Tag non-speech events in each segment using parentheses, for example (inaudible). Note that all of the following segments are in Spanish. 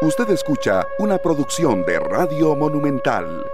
Usted escucha una producción de Radio Monumental.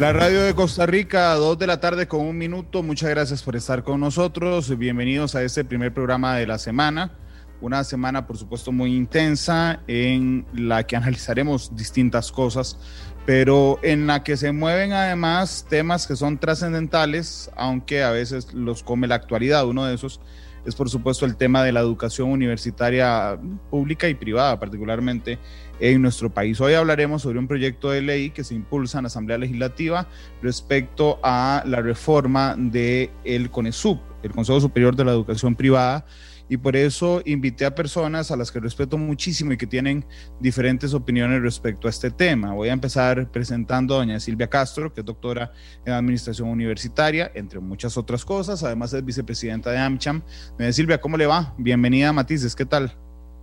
La radio de Costa Rica, dos de la tarde con un minuto. Muchas gracias por estar con nosotros. Bienvenidos a este primer programa de la semana. Una semana, por supuesto, muy intensa en la que analizaremos distintas cosas, pero en la que se mueven además temas que son trascendentales, aunque a veces los come la actualidad. Uno de esos es, por supuesto, el tema de la educación universitaria pública y privada, particularmente en nuestro país. Hoy hablaremos sobre un proyecto de ley que se impulsa en la Asamblea Legislativa respecto a la reforma del el CONESUP, el Consejo Superior de la Educación Privada, y por eso invité a personas a las que respeto muchísimo y que tienen diferentes opiniones respecto a este tema. Voy a empezar presentando a doña Silvia Castro, que es doctora en Administración Universitaria, entre muchas otras cosas. Además es vicepresidenta de AmCham. Doña Silvia, ¿cómo le va? Bienvenida a Matices, ¿qué tal?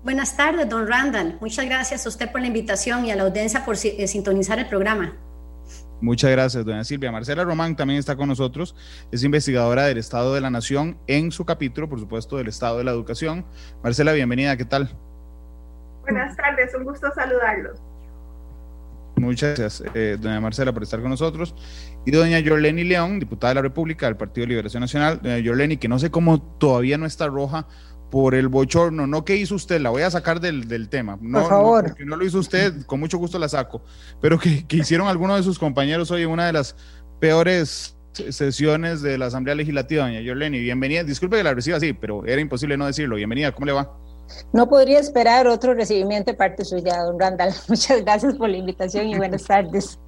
Buenas tardes, don Randall. Muchas gracias a usted por la invitación y a la audiencia por eh, sintonizar el programa. Muchas gracias, doña Silvia. Marcela Román también está con nosotros. Es investigadora del Estado de la Nación en su capítulo, por supuesto, del Estado de la Educación. Marcela, bienvenida. ¿Qué tal? Buenas tardes, un gusto saludarlos. Muchas gracias, eh, doña Marcela, por estar con nosotros. Y doña Yorleni León, diputada de la República del Partido de Liberación Nacional. Doña Yorleni, que no sé cómo todavía no está roja por el bochorno, no que hizo usted, la voy a sacar del, del tema. No, por favor. No, porque no lo hizo usted, con mucho gusto la saco. Pero que, que hicieron algunos de sus compañeros hoy en una de las peores sesiones de la Asamblea Legislativa, doña Yorleni. Bienvenida, disculpe que la reciba así, pero era imposible no decirlo. Bienvenida, ¿cómo le va? No podría esperar otro recibimiento de parte suya, don Randall. (laughs) Muchas gracias por la invitación y buenas tardes.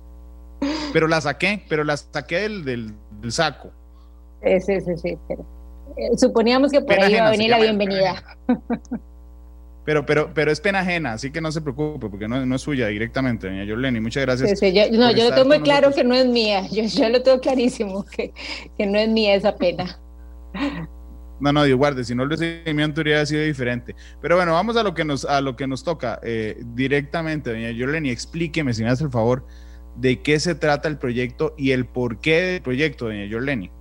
Pero la saqué, pero la saqué del, del, del saco. Sí, sí, sí, sí, pero suponíamos que por Pena ahí iba a venir la bienvenida. Pero, pero, pero es pena ajena, así que no se preocupe, porque no, no es suya directamente, doña Yorleni. Muchas gracias. Sí, sí, yo, no, yo lo tengo muy claro nosotros. que no es mía. Yo, yo lo tengo clarísimo que, que no es mía esa pena. No, no, Dios guarde, si no el recibimiento hubiera sido diferente. Pero bueno, vamos a lo que nos, a lo que nos toca eh, directamente, doña Yorleni. Explíqueme, si me hace el favor, de qué se trata el proyecto y el porqué del proyecto, doña Yorleni.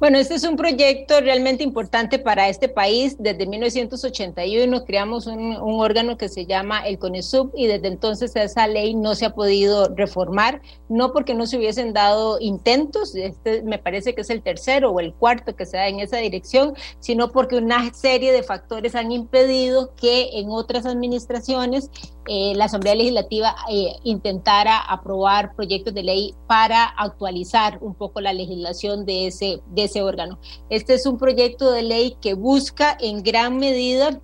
Bueno, este es un proyecto realmente importante para este país. Desde 1981 creamos un, un, órgano que se llama el CONESUB y desde entonces esa ley no se ha podido reformar, no porque no se hubiesen dado intentos, este me parece que es el tercero o el cuarto que se da en esa dirección, sino porque una serie de factores han impedido que en otras administraciones eh, la Asamblea Legislativa eh, intentara aprobar proyectos de ley para actualizar un poco la legislación de ese, de ese órgano. Este es un proyecto de ley que busca en gran medida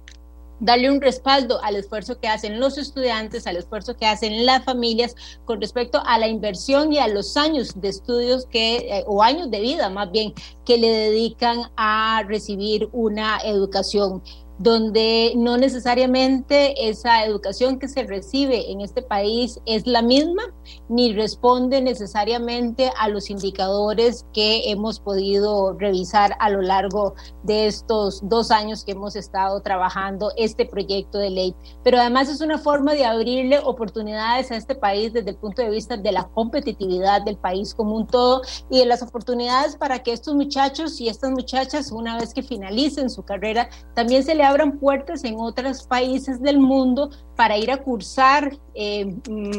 darle un respaldo al esfuerzo que hacen los estudiantes, al esfuerzo que hacen las familias con respecto a la inversión y a los años de estudios que, eh, o años de vida más bien, que le dedican a recibir una educación donde no necesariamente esa educación que se recibe en este país es la misma, ni responde necesariamente a los indicadores que hemos podido revisar a lo largo de estos dos años que hemos estado trabajando este proyecto de ley. Pero además es una forma de abrirle oportunidades a este país desde el punto de vista de la competitividad del país como un todo y de las oportunidades para que estos muchachos y estas muchachas, una vez que finalicen su carrera, también se le abran puertas en otros países del mundo para ir a cursar eh,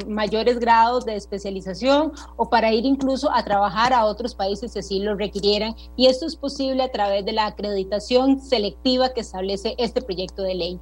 mayores grados de especialización o para ir incluso a trabajar a otros países si así lo requirieran. Y esto es posible a través de la acreditación selectiva que establece este proyecto de ley.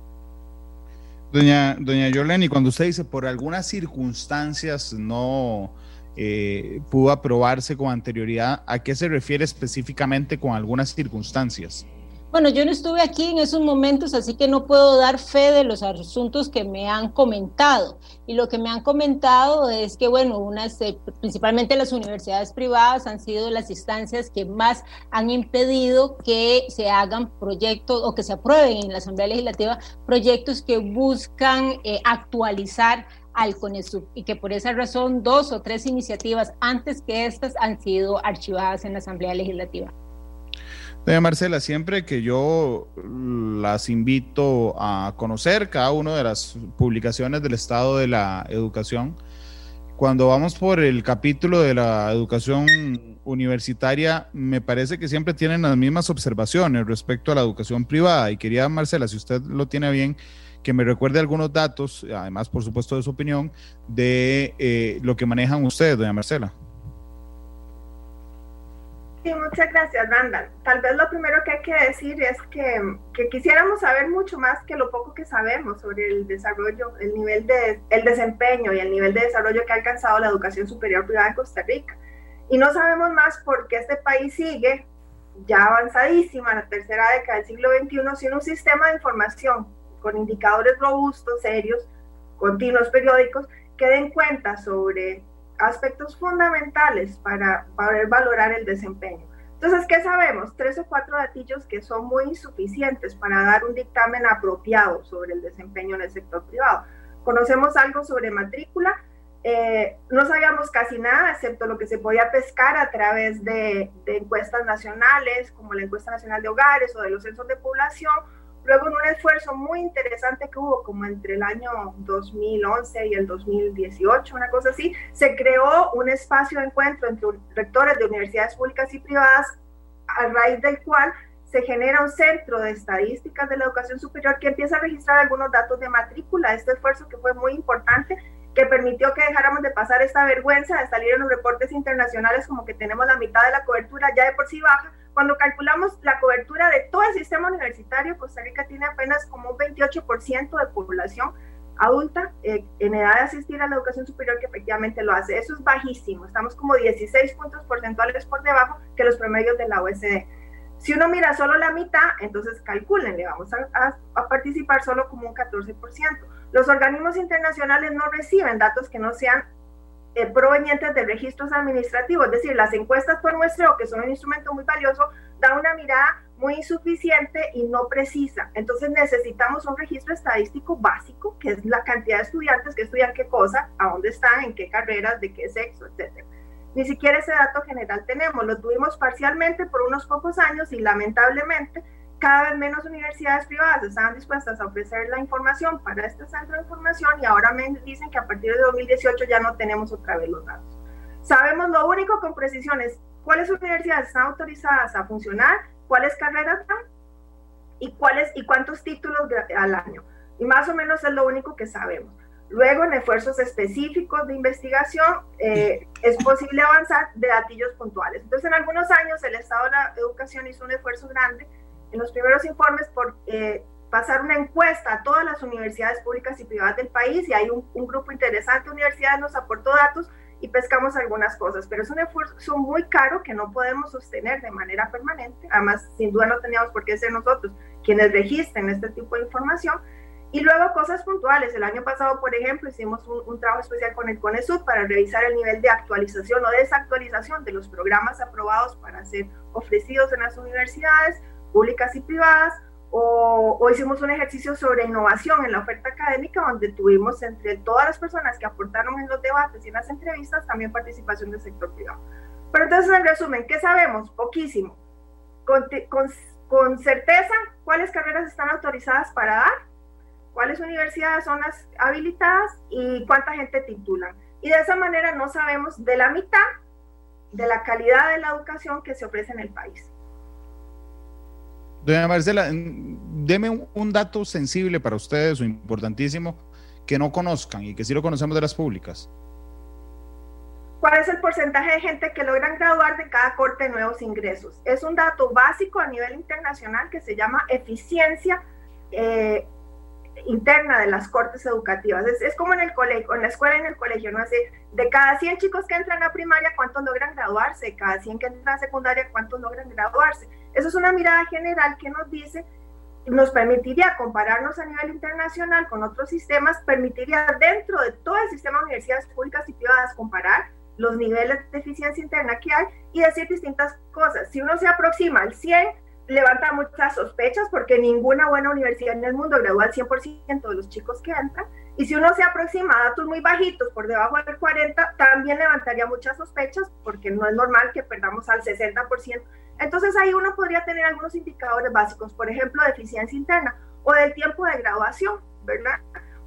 Doña, doña Yoleni, cuando usted dice por algunas circunstancias no eh, pudo aprobarse con anterioridad, ¿a qué se refiere específicamente con algunas circunstancias? Bueno, yo no estuve aquí en esos momentos, así que no puedo dar fe de los asuntos que me han comentado. Y lo que me han comentado es que, bueno, unas, eh, principalmente las universidades privadas han sido las instancias que más han impedido que se hagan proyectos o que se aprueben en la Asamblea Legislativa proyectos que buscan eh, actualizar al CONESUB y que por esa razón dos o tres iniciativas antes que estas han sido archivadas en la Asamblea Legislativa. Doña Marcela, siempre que yo las invito a conocer cada una de las publicaciones del Estado de la Educación, cuando vamos por el capítulo de la educación universitaria, me parece que siempre tienen las mismas observaciones respecto a la educación privada. Y quería, Marcela, si usted lo tiene bien, que me recuerde algunos datos, además, por supuesto, de su opinión, de eh, lo que manejan ustedes, doña Marcela. Sí, muchas gracias, Randall. Tal vez lo primero que hay que decir es que, que, quisiéramos saber mucho más que lo poco que sabemos sobre el desarrollo, el nivel de el desempeño y el nivel de desarrollo que ha alcanzado la educación superior privada en Costa Rica. Y no sabemos más porque este país sigue ya avanzadísima en la tercera década del siglo XXI sin un sistema de información con indicadores robustos, serios, continuos, periódicos, que den cuenta sobre aspectos fundamentales para poder valorar el desempeño. Entonces, ¿qué sabemos? Tres o cuatro datillos que son muy insuficientes para dar un dictamen apropiado sobre el desempeño en el sector privado. Conocemos algo sobre matrícula, eh, no sabíamos casi nada, excepto lo que se podía pescar a través de, de encuestas nacionales, como la encuesta nacional de hogares o de los censos de población, Luego, en un esfuerzo muy interesante que hubo como entre el año 2011 y el 2018, una cosa así, se creó un espacio de encuentro entre rectores de universidades públicas y privadas, a raíz del cual se genera un centro de estadísticas de la educación superior que empieza a registrar algunos datos de matrícula. Este esfuerzo que fue muy importante, que permitió que dejáramos de pasar esta vergüenza de salir en los reportes internacionales como que tenemos la mitad de la cobertura ya de por sí baja, cuando calculamos la cobertura de todo el sistema universitario, Costa Rica tiene apenas como un 28% de población adulta eh, en edad de asistir a la educación superior que efectivamente lo hace. Eso es bajísimo, estamos como 16 puntos porcentuales por debajo que los promedios de la OECD. Si uno mira solo la mitad, entonces calculen, vamos a, a participar solo como un 14%. Los organismos internacionales no reciben datos que no sean eh, provenientes de registros administrativos, es decir, las encuestas por muestreo, que son un instrumento muy valioso, da una mirada muy insuficiente y no precisa. Entonces necesitamos un registro estadístico básico, que es la cantidad de estudiantes que estudian qué cosa, a dónde están, en qué carreras, de qué sexo, etc. Ni siquiera ese dato general tenemos, lo tuvimos parcialmente por unos pocos años y lamentablemente cada vez menos universidades privadas estaban dispuestas a ofrecer la información para este centro de información y ahora me dicen que a partir de 2018 ya no tenemos otra vez los datos. Sabemos lo único con precisión es cuáles universidades están autorizadas a funcionar, cuáles carreras están y, cuáles, y cuántos títulos al año. Y más o menos es lo único que sabemos. Luego, en esfuerzos específicos de investigación, eh, es posible avanzar de datillos puntuales. Entonces, en algunos años, el Estado de la Educación hizo un esfuerzo grande en los primeros informes por eh, pasar una encuesta a todas las universidades públicas y privadas del país y hay un, grupo interesante de universidades nos aportó datos y pescamos algunas cosas, pero es un esfuerzo muy caro que no podemos sostener de manera permanente. Además, sin duda no teníamos por qué ser nosotros quienes registren este tipo de información. Y luego cosas puntuales. El año pasado, por ejemplo, hicimos un, un trabajo especial con el CONESUD para revisar el nivel de actualización o desactualización de los programas aprobados para ser ofrecidos en las universidades públicas y privadas, o, hicimos un ejercicio sobre innovación en la oferta académica, donde tuvimos entre todas las personas que aportaron en los debates y en las entrevistas también participación del sector privado. Pero entonces, en resumen, ¿qué sabemos? Poquísimo. Con, certeza, cuáles carreras están autorizadas para dar, cuáles universidades son las habilitadas y cuánta gente titulan. Y de esa manera no sabemos de la mitad de la calidad de la educación que se ofrece en el país. Doña Marcela, deme un, dato sensible para ustedes o importantísimo que no conozcan y que sí lo conocemos de las públicas. ¿Cuál es el porcentaje de gente que logran graduar de cada corte de nuevos ingresos? Es un dato básico a nivel internacional que se llama eficiencia eh, interna de las cortes educativas. Es, como en el colegio, en la escuela, en el colegio, ¿no? Así, de cada 100 chicos que entran a primaria, ¿cuántos logran graduarse? De cada 100 que entran a secundaria, ¿cuántos logran graduarse? Eso es una mirada general que nos dice, nos permitiría compararnos a nivel internacional con otros sistemas, permitiría dentro de todo el sistema de universidades públicas y privadas comparar los niveles de eficiencia interna que hay y decir distintas cosas. Si uno se aproxima al 100, levanta muchas sospechas porque ninguna buena universidad en el mundo gradúa al 100% de los chicos que entran. Y si uno se aproxima a datos muy bajitos, por debajo del 40, también levantaría muchas sospechas porque no es normal que perdamos al 60%. Entonces ahí uno podría tener algunos indicadores básicos, por ejemplo, de eficiencia interna o del tiempo de graduación, ¿verdad?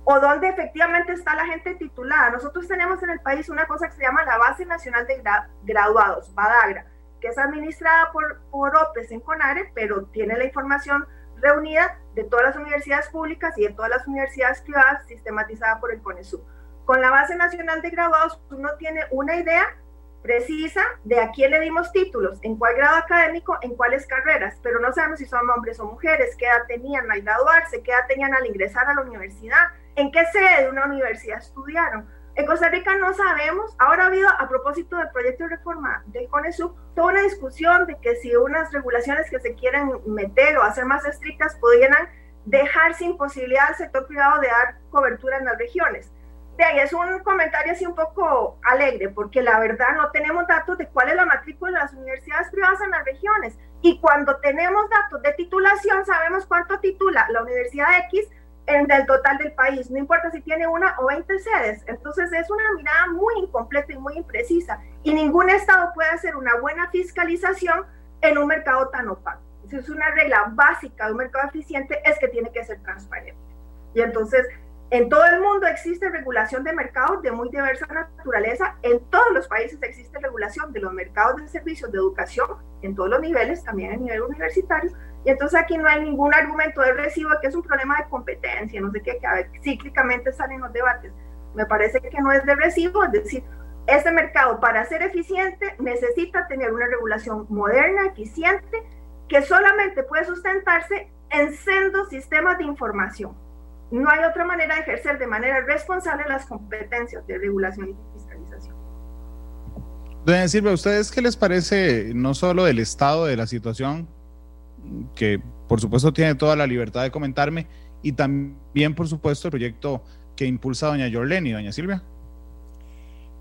o dónde efectivamente está la gente titulada. Nosotros tenemos en el país una cosa que se llama la Base Nacional de Graduados, BADAGRA, que es administrada por, por OPES en CONARE, pero tiene la información reunida de todas las universidades públicas y de todas las universidades privadas sistematizada por el CONESUB. Con la Base Nacional de Graduados uno tiene una idea precisa de a quién le dimos títulos, en cuál grado académico, en cuáles carreras, pero no sabemos si son hombres o mujeres, qué edad tenían al graduarse, qué edad tenían al ingresar a la universidad, en qué sede de una universidad estudiaron. En Costa Rica no sabemos. Ahora ha habido, a propósito del proyecto de reforma del CONESUB, toda una discusión de que si unas regulaciones que se quieren meter o hacer más estrictas pudieran dejar sin posibilidad al sector privado de dar cobertura en las regiones. De ahí es un comentario así un poco alegre, porque la verdad no tenemos datos de cuál es la matrícula de las universidades privadas en las regiones. Y cuando tenemos datos de titulación, sabemos cuánto titula la Universidad X en el total del país, no importa si tiene una o 20 sedes. Entonces es una mirada muy incompleta y muy imprecisa. Y ningún Estado puede hacer una buena fiscalización en un mercado tan opaco. Es una regla básica de un mercado eficiente, es que tiene que ser transparente. Y entonces en todo el mundo existe regulación de mercados de muy diversa naturaleza. En todos los países existe regulación de los mercados de servicios de educación, en todos los niveles, también a nivel universitario. Y entonces aquí no hay ningún argumento de recibo que es un problema de competencia, no sé qué, que a ver, cíclicamente salen los debates. Me parece que no es de recibo, es decir, este mercado para ser eficiente necesita tener una regulación moderna, eficiente, que solamente puede sustentarse en sendos sistemas de información no hay otra manera de ejercer de manera responsable las competencias de regulación y fiscalización. Doña Silvia, ¿a ustedes qué les parece no solo del estado de la situación, que por supuesto tiene toda la libertad de comentarme, y también por supuesto el proyecto que impulsa doña Yorleni, doña Silvia?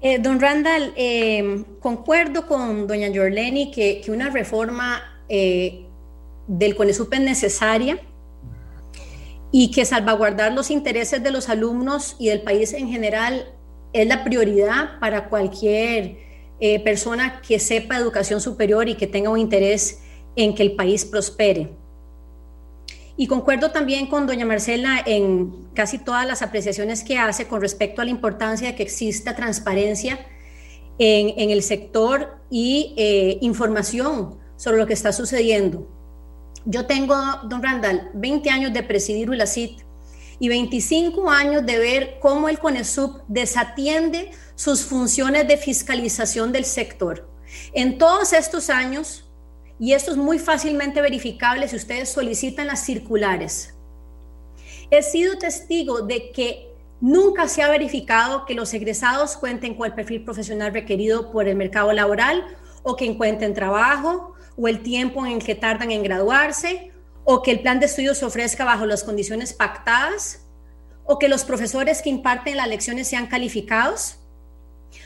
Eh, don Randall, eh, concuerdo con doña Yorleni que, que una reforma eh, del CONESUP es necesaria y que salvaguardar los intereses de los alumnos y del país en general es la prioridad para cualquier eh, persona que sepa educación superior y que tenga un interés en que el país prospere. Y concuerdo también con doña Marcela en casi todas las apreciaciones que hace con respecto a la importancia de que exista transparencia en, el sector y eh, información sobre lo que está sucediendo. Yo tengo, don Randall, 20 años de presidir ULACIT y 25 años de ver cómo el CONESUB desatiende sus funciones de fiscalización del sector. En todos estos años, y esto es muy fácilmente verificable si ustedes solicitan las circulares, he sido testigo de que nunca se ha verificado que los egresados cuenten con el perfil profesional requerido por el mercado laboral o que encuentren trabajo o el tiempo en el que tardan en graduarse, o que el plan de estudios se ofrezca bajo las condiciones pactadas, o que los profesores que imparten las lecciones sean calificados.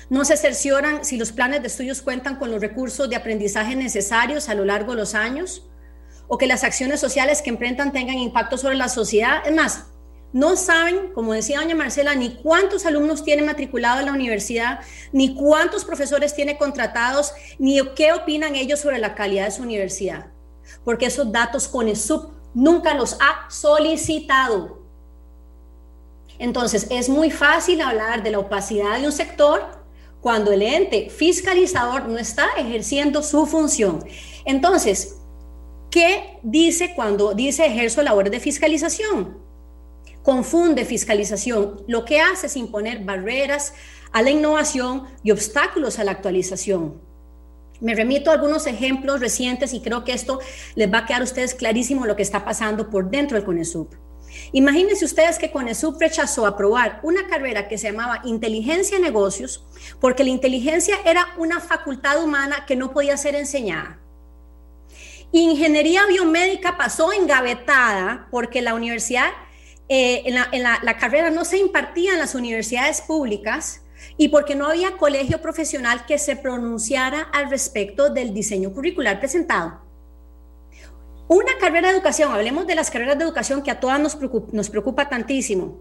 No se cercioran si los planes de estudios cuentan con los recursos de aprendizaje necesarios a lo largo de los años, o que las acciones sociales que emprendan tengan impacto sobre la sociedad. Es más, no saben, como decía doña Marcela, ni cuántos alumnos tiene matriculado en la universidad, ni cuántos profesores tiene contratados, ni qué opinan ellos sobre la calidad de su universidad. Porque esos datos CONESUB nunca los ha solicitado. Entonces, es muy fácil hablar de la opacidad de un sector cuando el ente fiscalizador no está ejerciendo su función. Entonces, ¿qué dice cuando dice ejerzo labores de fiscalización? confunde fiscalización. Lo que hace es imponer barreras a la innovación y obstáculos a la actualización. Me remito a algunos ejemplos recientes y creo que esto les va a quedar a ustedes clarísimo lo que está pasando por dentro del CONESUB. Imagínense ustedes que CONESUB rechazó aprobar una carrera que se llamaba Inteligencia en Negocios porque la inteligencia era una facultad humana que no podía ser enseñada. Ingeniería biomédica pasó engavetada porque la universidad eh, en, la, carrera no se impartía en las universidades públicas y porque no había colegio profesional que se pronunciara al respecto del diseño curricular presentado. Una carrera de educación, hablemos de las carreras de educación que a todas nos preocupa, nos preocupa tantísimo.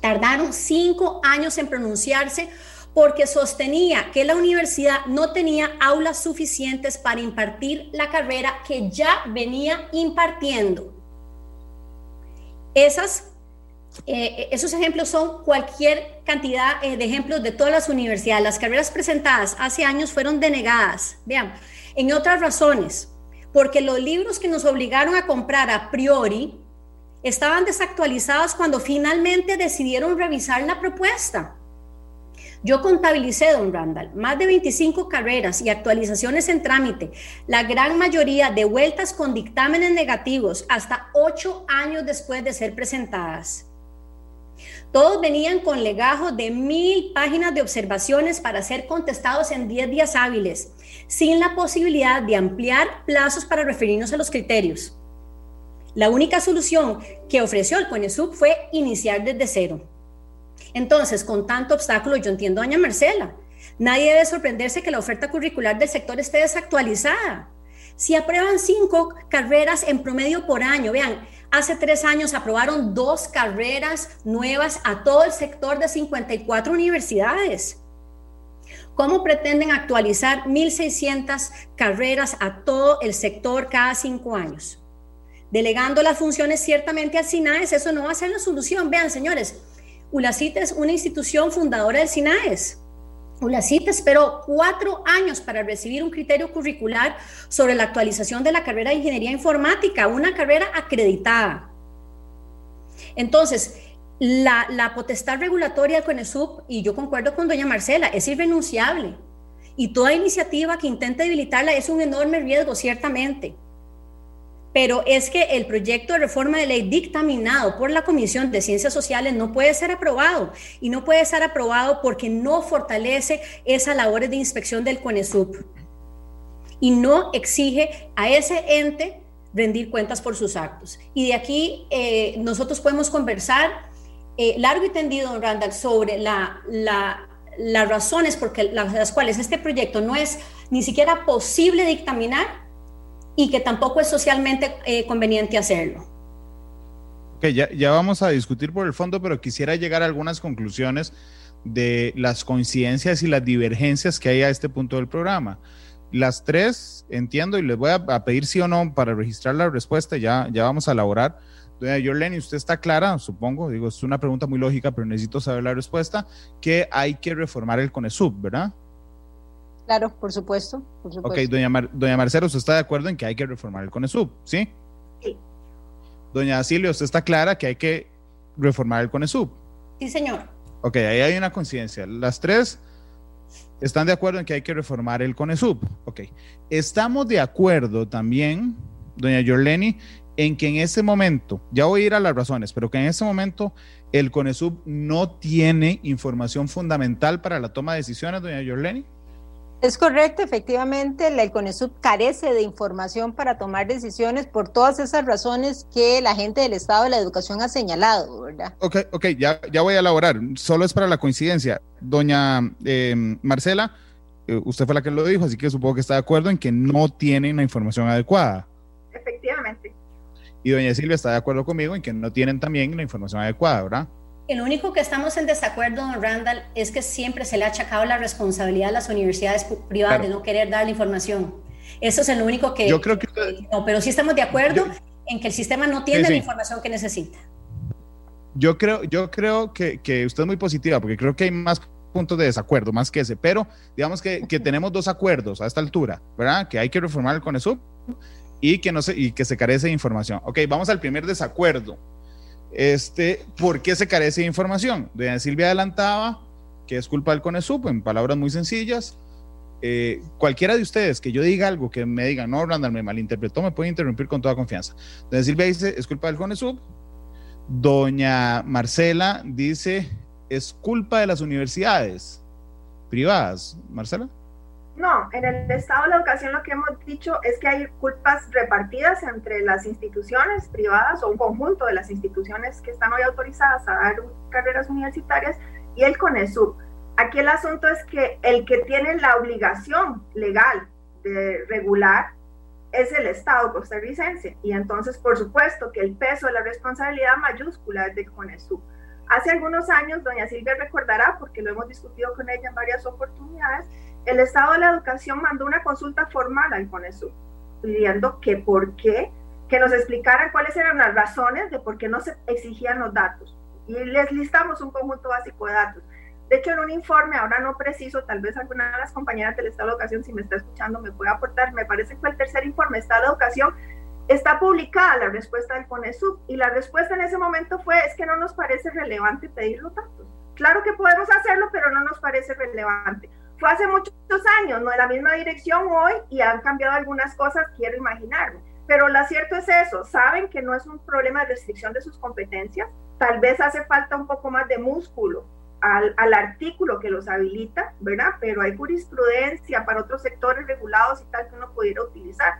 Tardaron cinco años en pronunciarse porque sostenía que la universidad no tenía aulas suficientes para impartir la carrera que ya venía impartiendo. Esas eh, esos ejemplos son cualquier cantidad de ejemplos de todas las universidades. Las carreras presentadas hace años fueron denegadas. Vean, en otras razones, porque los libros que nos obligaron a comprar a priori estaban desactualizados cuando finalmente decidieron revisar la propuesta. Yo contabilicé, don Randall, más de 25 carreras y actualizaciones en trámite, la gran mayoría de vueltas con dictámenes negativos hasta ocho años después de ser presentadas. Todos venían con legajo de mil páginas de observaciones para ser contestados en 10 días hábiles, sin la posibilidad de ampliar plazos para referirnos a los criterios. La única solución que ofreció el CONESUB fue iniciar desde cero. Entonces, con tanto obstáculo, yo entiendo a doña Marcela. Nadie debe sorprenderse que la oferta curricular del sector esté desactualizada. Si aprueban cinco carreras en promedio por año, vean, hace tres años aprobaron dos carreras nuevas a todo el sector de 54 universidades. ¿Cómo pretenden actualizar 1.600 carreras a todo el sector cada cinco años? Delegando las funciones ciertamente al SINAES, eso no va a ser la solución. Vean, señores, ULACIT es una institución fundadora del SINAES. ULACIT esperó cuatro años para recibir un criterio curricular sobre la actualización de la carrera de Ingeniería Informática, una carrera acreditada. Entonces, la, la potestad regulatoria del CONESUB, y yo concuerdo con doña Marcela, es irrenunciable. Y toda iniciativa que intente debilitarla es un enorme riesgo, ciertamente pero es que el proyecto de reforma de ley dictaminado por la Comisión de Ciencias Sociales no puede ser aprobado y no puede ser aprobado porque no fortalece esas labores de inspección del CONESUB y no exige a ese ente rendir cuentas por sus actos. Y de aquí eh, nosotros podemos conversar eh, largo y tendido, don Randall, sobre la, las razones por las cuales este proyecto no es ni siquiera posible dictaminar y que tampoco es socialmente eh, conveniente hacerlo. Ok, ya, ya vamos a discutir por el fondo, pero quisiera llegar a algunas conclusiones de las coincidencias y las divergencias que hay a este punto del programa. Las tres entiendo y les voy a, pedir sí o no para registrar la respuesta, ya, ya vamos a elaborar. Doña Yorleni, usted está clara, supongo, digo, es una pregunta muy lógica, pero necesito saber la respuesta, que hay que reformar el CONESUB, ¿verdad? Claro, por supuesto. Por supuesto. Ok, doña, doña Marcela, ¿usted está de acuerdo en que hay que reformar el CONESUB? ¿Sí? Sí. Doña Silvia, ¿usted está clara que hay que reformar el CONESUB? Sí, señor. Ok, ahí hay una coincidencia. Las tres están de acuerdo en que hay que reformar el CONESUB. Ok. Estamos de acuerdo también, doña Yorleni, en que en ese momento, ya voy a ir a las razones, pero que en ese momento el CONESUB no tiene información fundamental para la toma de decisiones, doña Yorleni. Es correcto, efectivamente, el CONESUB carece de información para tomar decisiones por todas esas razones que la gente del Estado de la Educación ha señalado, ¿verdad? Ok, ok, ya, ya voy a elaborar, solo es para la coincidencia. Doña em, Marcela, eh, usted fue la que lo dijo, así que supongo que está de acuerdo en que no tienen la información adecuada. Efectivamente. Y doña Silvia está de acuerdo conmigo en que no tienen también la información adecuada, ¿verdad? El único que estamos en desacuerdo, don Randall, es que siempre se le ha achacado la responsabilidad a las universidades privadas de no querer dar la información. Eso es el único que... Yo creo que... no, pero sí estamos de acuerdo en que el sistema no tiene la información que necesita. Yo creo, yo creo que, que, usted es muy positiva, porque creo que hay más puntos de desacuerdo, más que ese, pero digamos que, que tenemos dos acuerdos a esta altura, ¿verdad? Que hay que reformar el CONESUB y que, no se, y que se carece de información. Ok, vamos al primer desacuerdo este, ¿Por qué se carece de información? Doña Silvia adelantaba que es culpa del CONESUP, en palabras muy sencillas. Eh, cualquiera de ustedes que yo diga algo que me diga, no, Randall, me malinterpretó, me puede interrumpir con toda confianza. Doña Silvia dice, es culpa del CONESUB. Doña Marcela dice, es culpa de las universidades privadas. Marcela. No, en el estado de la educación lo que hemos dicho es que hay culpas repartidas entre las instituciones privadas o un conjunto de las instituciones que están hoy autorizadas a dar carreras universitarias y el CONESUB. Aquí el asunto es que el que tiene la obligación legal de regular es el Estado costarricense y entonces por supuesto que el peso de la responsabilidad mayúscula es de CONESUB. Hace algunos años, doña Silvia recordará, porque lo hemos discutido con ella en varias oportunidades, el Estado de la Educación mandó una consulta formal al CONESUB pidiendo que por qué, que nos explicaran cuáles eran las razones de por qué no se exigían los datos. y les listamos un conjunto básico de datos. De hecho, en un informe, ahora no preciso, tal vez alguna de las compañeras del Estado de Educación, si me está escuchando, me puede aportar, me parece que fue el tercer informe, Estado de Educación, está publicada la respuesta del CONESUB y la respuesta en ese momento fue, es que no nos parece relevante pedir los datos. Claro que podemos hacerlo, pero no nos parece relevante. Fue hace muchos años, no en la misma dirección hoy y han cambiado algunas cosas, quiero imaginarme. Pero lo cierto es eso, saben que no es un problema de restricción de sus competencias, tal vez hace falta un poco más de músculo al, al, artículo que los habilita, ¿verdad? Pero hay jurisprudencia para otros sectores regulados y tal que uno pudiera utilizar.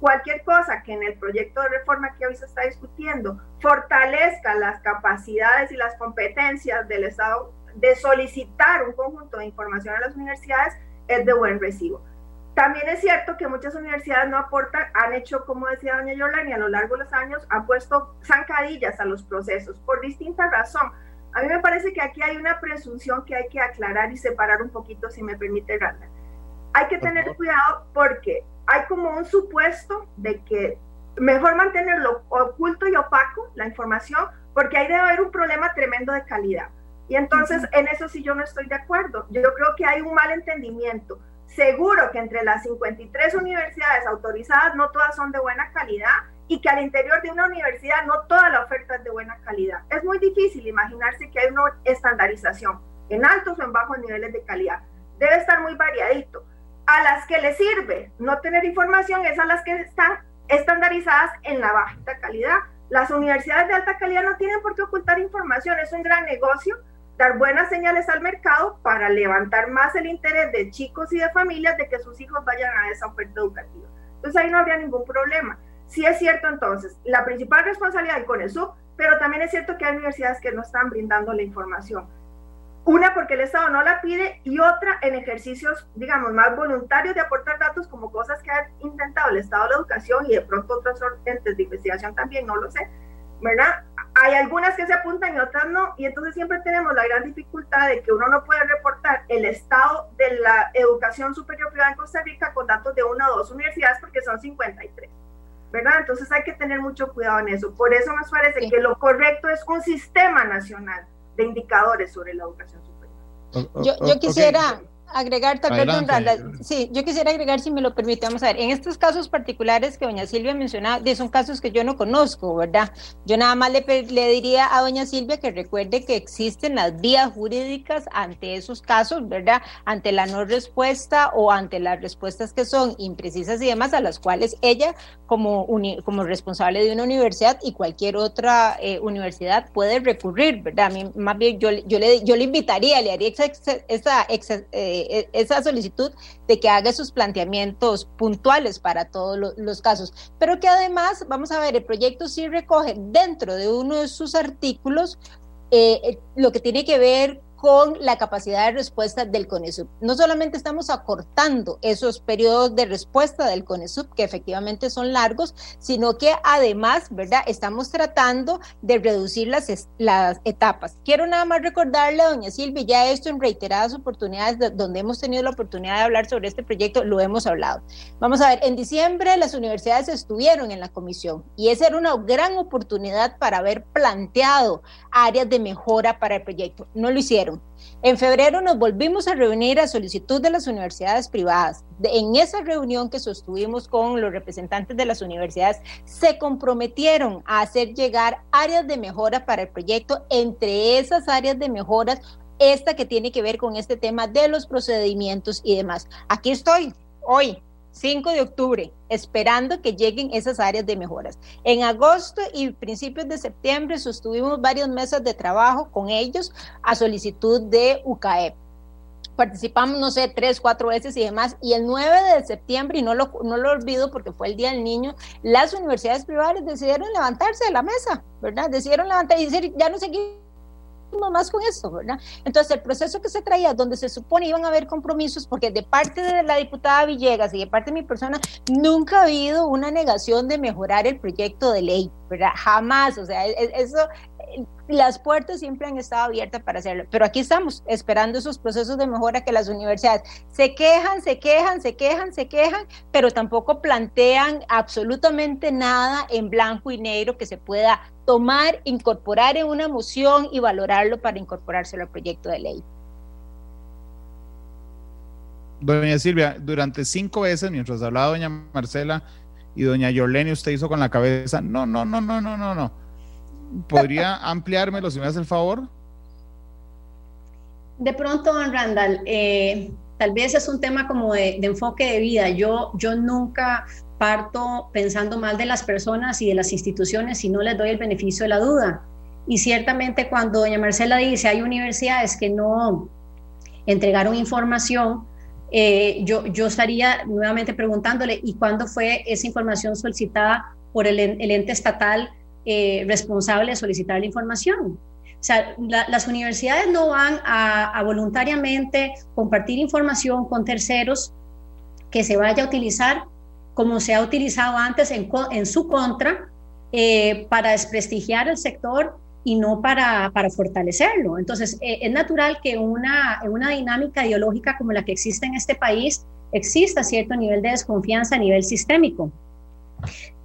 Cualquier cosa que en el proyecto de reforma que hoy se está discutiendo fortalezca las capacidades y las competencias del Estado de solicitar un conjunto de información a las universidades es de buen recibo. También es cierto que muchas universidades no aportan, han hecho, como decía doña Yolani, a lo largo de los años, han puesto zancadillas a los procesos por distintas razones. A mí me parece que aquí hay una presunción que hay que aclarar y separar un poquito, si me permite, Randa. Hay que tener cuidado porque hay como un supuesto de que mejor mantenerlo oculto y opaco, la información, porque ahí debe haber un problema tremendo de calidad. Y entonces en eso sí yo no estoy de acuerdo. Yo creo que hay un mal entendimiento. Seguro que entre las 53 universidades autorizadas no todas son de buena calidad y que al interior de una universidad no toda la oferta es de buena calidad. Es muy difícil imaginarse que hay una estandarización en altos o en bajos niveles de calidad. Debe estar muy variadito. A las que le sirve no tener información es a las que están estandarizadas en la baja calidad. Las universidades de alta calidad no tienen por qué ocultar información, es un gran negocio dar buenas señales al mercado para levantar más el interés de chicos y de familias de que sus hijos vayan a esa oferta educativa. Entonces ahí no habría ningún problema. Sí es cierto entonces, la principal responsabilidad con eso, pero también es cierto que hay universidades que no están brindando la información. Una porque el Estado no la pide y otra en ejercicios, digamos, más voluntarios de aportar datos como cosas que ha intentado el Estado de la Educación y de pronto otros entes de investigación también, no lo sé, ¿verdad? Hay algunas que se apuntan y otras no, y entonces siempre tenemos la gran dificultad de que uno no puede reportar el estado de la educación superior privada en Costa Rica con datos de una o dos universidades porque son 53. ¿verdad? Entonces hay que tener mucho cuidado en eso. Por eso nos parece sí. que lo correcto es un sistema nacional de indicadores sobre la educación superior. Yo, yo quisiera, okay agregar, perdón, Randa, sí, yo quisiera agregar, si me lo permite, vamos a ver, en estos casos particulares que doña Silvia mencionaba, son casos que yo no conozco, ¿verdad? Yo nada más le, le diría a doña Silvia que recuerde que existen las vías jurídicas ante esos casos, ¿verdad? Ante la no respuesta o ante las respuestas que son imprecisas y demás, a las cuales ella, como, uni, como responsable de una universidad y cualquier otra eh, universidad, puede recurrir, ¿verdad? A mí, más bien, yo, yo, le, yo le invitaría, le haría esa, esa, esa eh, esa solicitud de que haga sus planteamientos puntuales para todos lo, los casos, pero que además, vamos a ver, el proyecto sí recoge dentro de uno de sus artículos eh, lo que tiene que ver con la capacidad de respuesta del CONESUB. No solamente estamos acortando esos periodos de respuesta del CONESUB, que efectivamente son largos, sino que además, ¿verdad? Estamos tratando de reducir las, las etapas. Quiero nada más recordarle a doña Silvia, ya esto en reiteradas oportunidades de, donde hemos tenido la oportunidad de hablar sobre este proyecto, lo hemos hablado. Vamos a ver, en diciembre las universidades estuvieron en la comisión y esa era una gran oportunidad para haber planteado áreas de mejora para el proyecto. No lo hicieron. En febrero nos volvimos a reunir a solicitud de las universidades privadas. En esa reunión que sostuvimos con los representantes de las universidades, se comprometieron a hacer llegar áreas de mejora para el proyecto. Entre esas áreas de mejoras, esta que tiene que ver con este tema de los procedimientos y demás. Aquí estoy, hoy, 5 de octubre, esperando que lleguen esas áreas de mejoras. En agosto y principios de septiembre sostuvimos varias mesas de trabajo con ellos a solicitud de UCAEP. Participamos, no sé, tres, cuatro veces y demás. Y el 9 de septiembre, y no lo, no lo olvido porque fue el Día del Niño, las universidades privadas decidieron levantarse de la mesa, ¿verdad? Decidieron levantar y decir, ya no seguimos más con eso, ¿verdad? Entonces, el proceso que se traía, donde se supone iban a haber compromisos, porque de parte de la diputada Villegas y de parte de mi persona, nunca ha habido una negación de mejorar el proyecto de ley. ¿verdad? Jamás, o sea, e, e, eso, las puertas siempre han estado abiertas para hacerlo, pero aquí estamos esperando esos procesos de mejora que las universidades se quejan, se quejan, se quejan, se quejan, pero tampoco plantean absolutamente nada en blanco y negro que se pueda tomar, incorporar en una moción y valorarlo para incorporárselo al proyecto de ley. Doña Silvia, durante cinco veces, mientras hablaba doña Marcela y doña Yorleni, usted hizo con la cabeza, no, no, no, no, no, no, no. ¿Podría ampliármelo si me hace el favor? De pronto, don Randall, eh, tal vez es un tema como de, enfoque de vida. Yo, yo nunca parto pensando mal de las personas y de las instituciones si no les doy el beneficio de la duda. Y ciertamente cuando doña Marcela dice hay universidades que no entregaron información, eh, yo, yo estaría nuevamente preguntándole, ¿y cuándo fue esa información solicitada por el, el ente estatal eh, responsable de solicitar la información? O sea, las universidades no van a, voluntariamente compartir información con terceros que se vaya a utilizar como se ha utilizado antes en, en su contra eh, para desprestigiar el sector y no para, para fortalecerlo. Entonces, eh, es natural que una, una dinámica ideológica como la que existe en este país exista cierto nivel de desconfianza a nivel sistémico.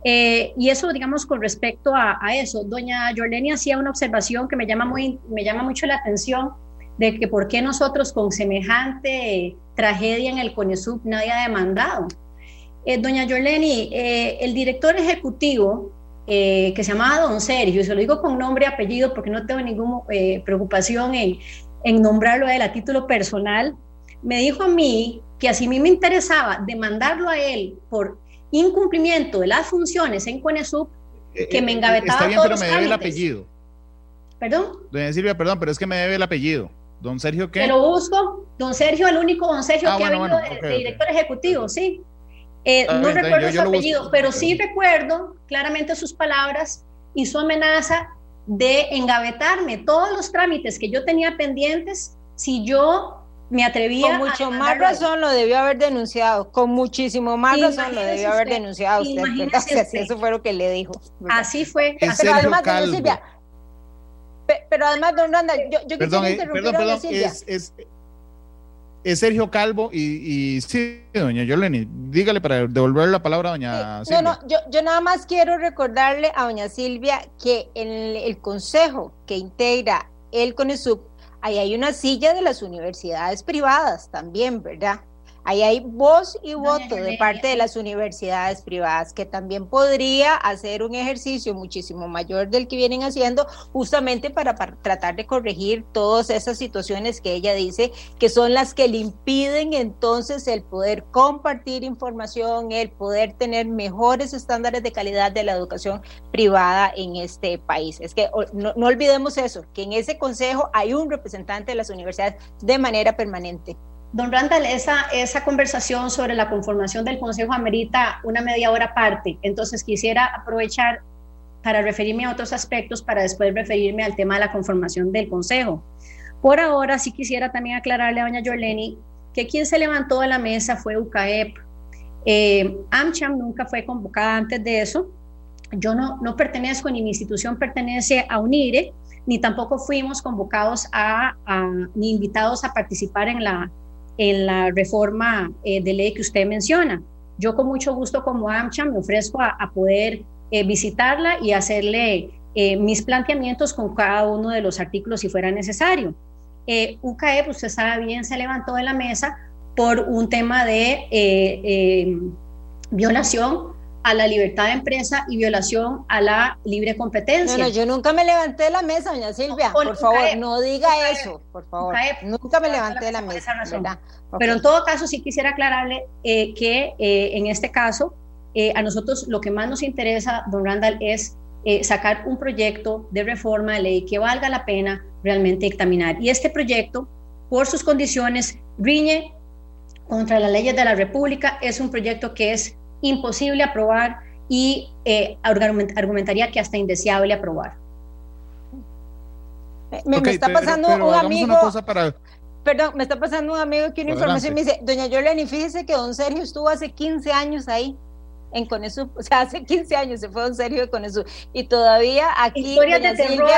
Eh, y eso, digamos, con respecto a, eso, doña Joleni hacía una observación que me llama, muy, me llama mucho la atención de que por qué nosotros con semejante tragedia en el CONESUB nadie ha demandado. Eh, doña Joleni, eh, el director ejecutivo que se llamaba Don Sergio, y se lo digo con nombre y apellido porque no tengo ninguna preocupación en, en nombrarlo a él a título personal, me dijo a mí que así a mí me interesaba demandarlo a él por incumplimiento de las funciones en CONESUB eh, que me eh, engavetaba Está bien, pero me debe el apellido. ¿Perdón? Doña Silvia, perdón, pero es que me debe el apellido. ¿Don Sergio qué? Te lo busco. Don Sergio, el único don Sergio ah, que ha habido de, director ejecutivo, sí. Eh, no recuerdo su apellido, pero sí recuerdo claramente sus palabras y su amenaza de engavetarme todos los trámites que yo tenía pendientes si yo me atrevía. Con mucho más razón lo debió haber denunciado, con muchísimo más razón lo debió haber denunciado usted. (laughs) Eso fue lo que le dijo. Así fue. Pero además, doña Silvia, pero además, don Randa, yo, yo perdón, quisiera interrumpir perdón, perdón, Silvia. Es, es, es, Sergio Calvo y, y sí, doña Yoleni, dígale para devolver la palabra a doña Silvia. No, no, yo, yo nada más quiero recordarle a doña Silvia que en el, el consejo que integra el CONESUB ahí hay una silla de las universidades privadas también, ¿verdad? Ahí hay voz y voto de parte de las universidades privadas que también podría hacer un ejercicio muchísimo mayor del que vienen haciendo justamente para, tratar de corregir todas esas situaciones que ella dice que son las que le impiden entonces el poder compartir información, el poder tener mejores estándares de calidad de la educación privada en este país. Es que no, no olvidemos eso, que en ese consejo hay un representante de las universidades de manera permanente. Don Randall, esa, esa conversación sobre la conformación del Consejo amerita una media hora aparte, entonces quisiera aprovechar para referirme a otros aspectos para después referirme al tema de la conformación del Consejo. Por ahora sí quisiera también aclararle a doña Yoleni que quien se levantó de la mesa fue UCAEP. Eh, AmCham nunca fue convocada antes de eso. Yo no, no pertenezco, ni mi institución pertenece a UNIRE, ni tampoco fuimos convocados a, ni invitados a participar en la, en la reforma eh, de ley que usted menciona. Yo con mucho gusto como AMCHA me ofrezco a, poder eh, visitarla y hacerle eh, mis planteamientos con cada uno de los artículos si fuera necesario. UCAE, usted sabe bien, se levantó de la mesa por un tema de violación a la libertad de empresa y violación a la libre competencia. No, no, yo nunca me levanté de la mesa, doña Silvia. por favor, no diga eso, por favor. nunca me levanté de la mesa. Pero en todo caso, sí quisiera aclararle eh, que eh, en este caso, eh, a nosotros lo que más nos interesa, don Randall, es sacar un proyecto de reforma de ley que valga la pena realmente examinar. Y este proyecto, por sus condiciones, riñe contra las leyes de la República, es un proyecto que es imposible aprobar y eh, argumentaría que hasta indeseable aprobar. Me, está pasando un amigo. Perdón, me está pasando un amigo que una información me dice, doña Yoleni, fíjese que don Sergio estuvo hace 15 años ahí. En Conesub, o sea, hace 15 años se fue en serio de Conesub y todavía aquí Historias de terror,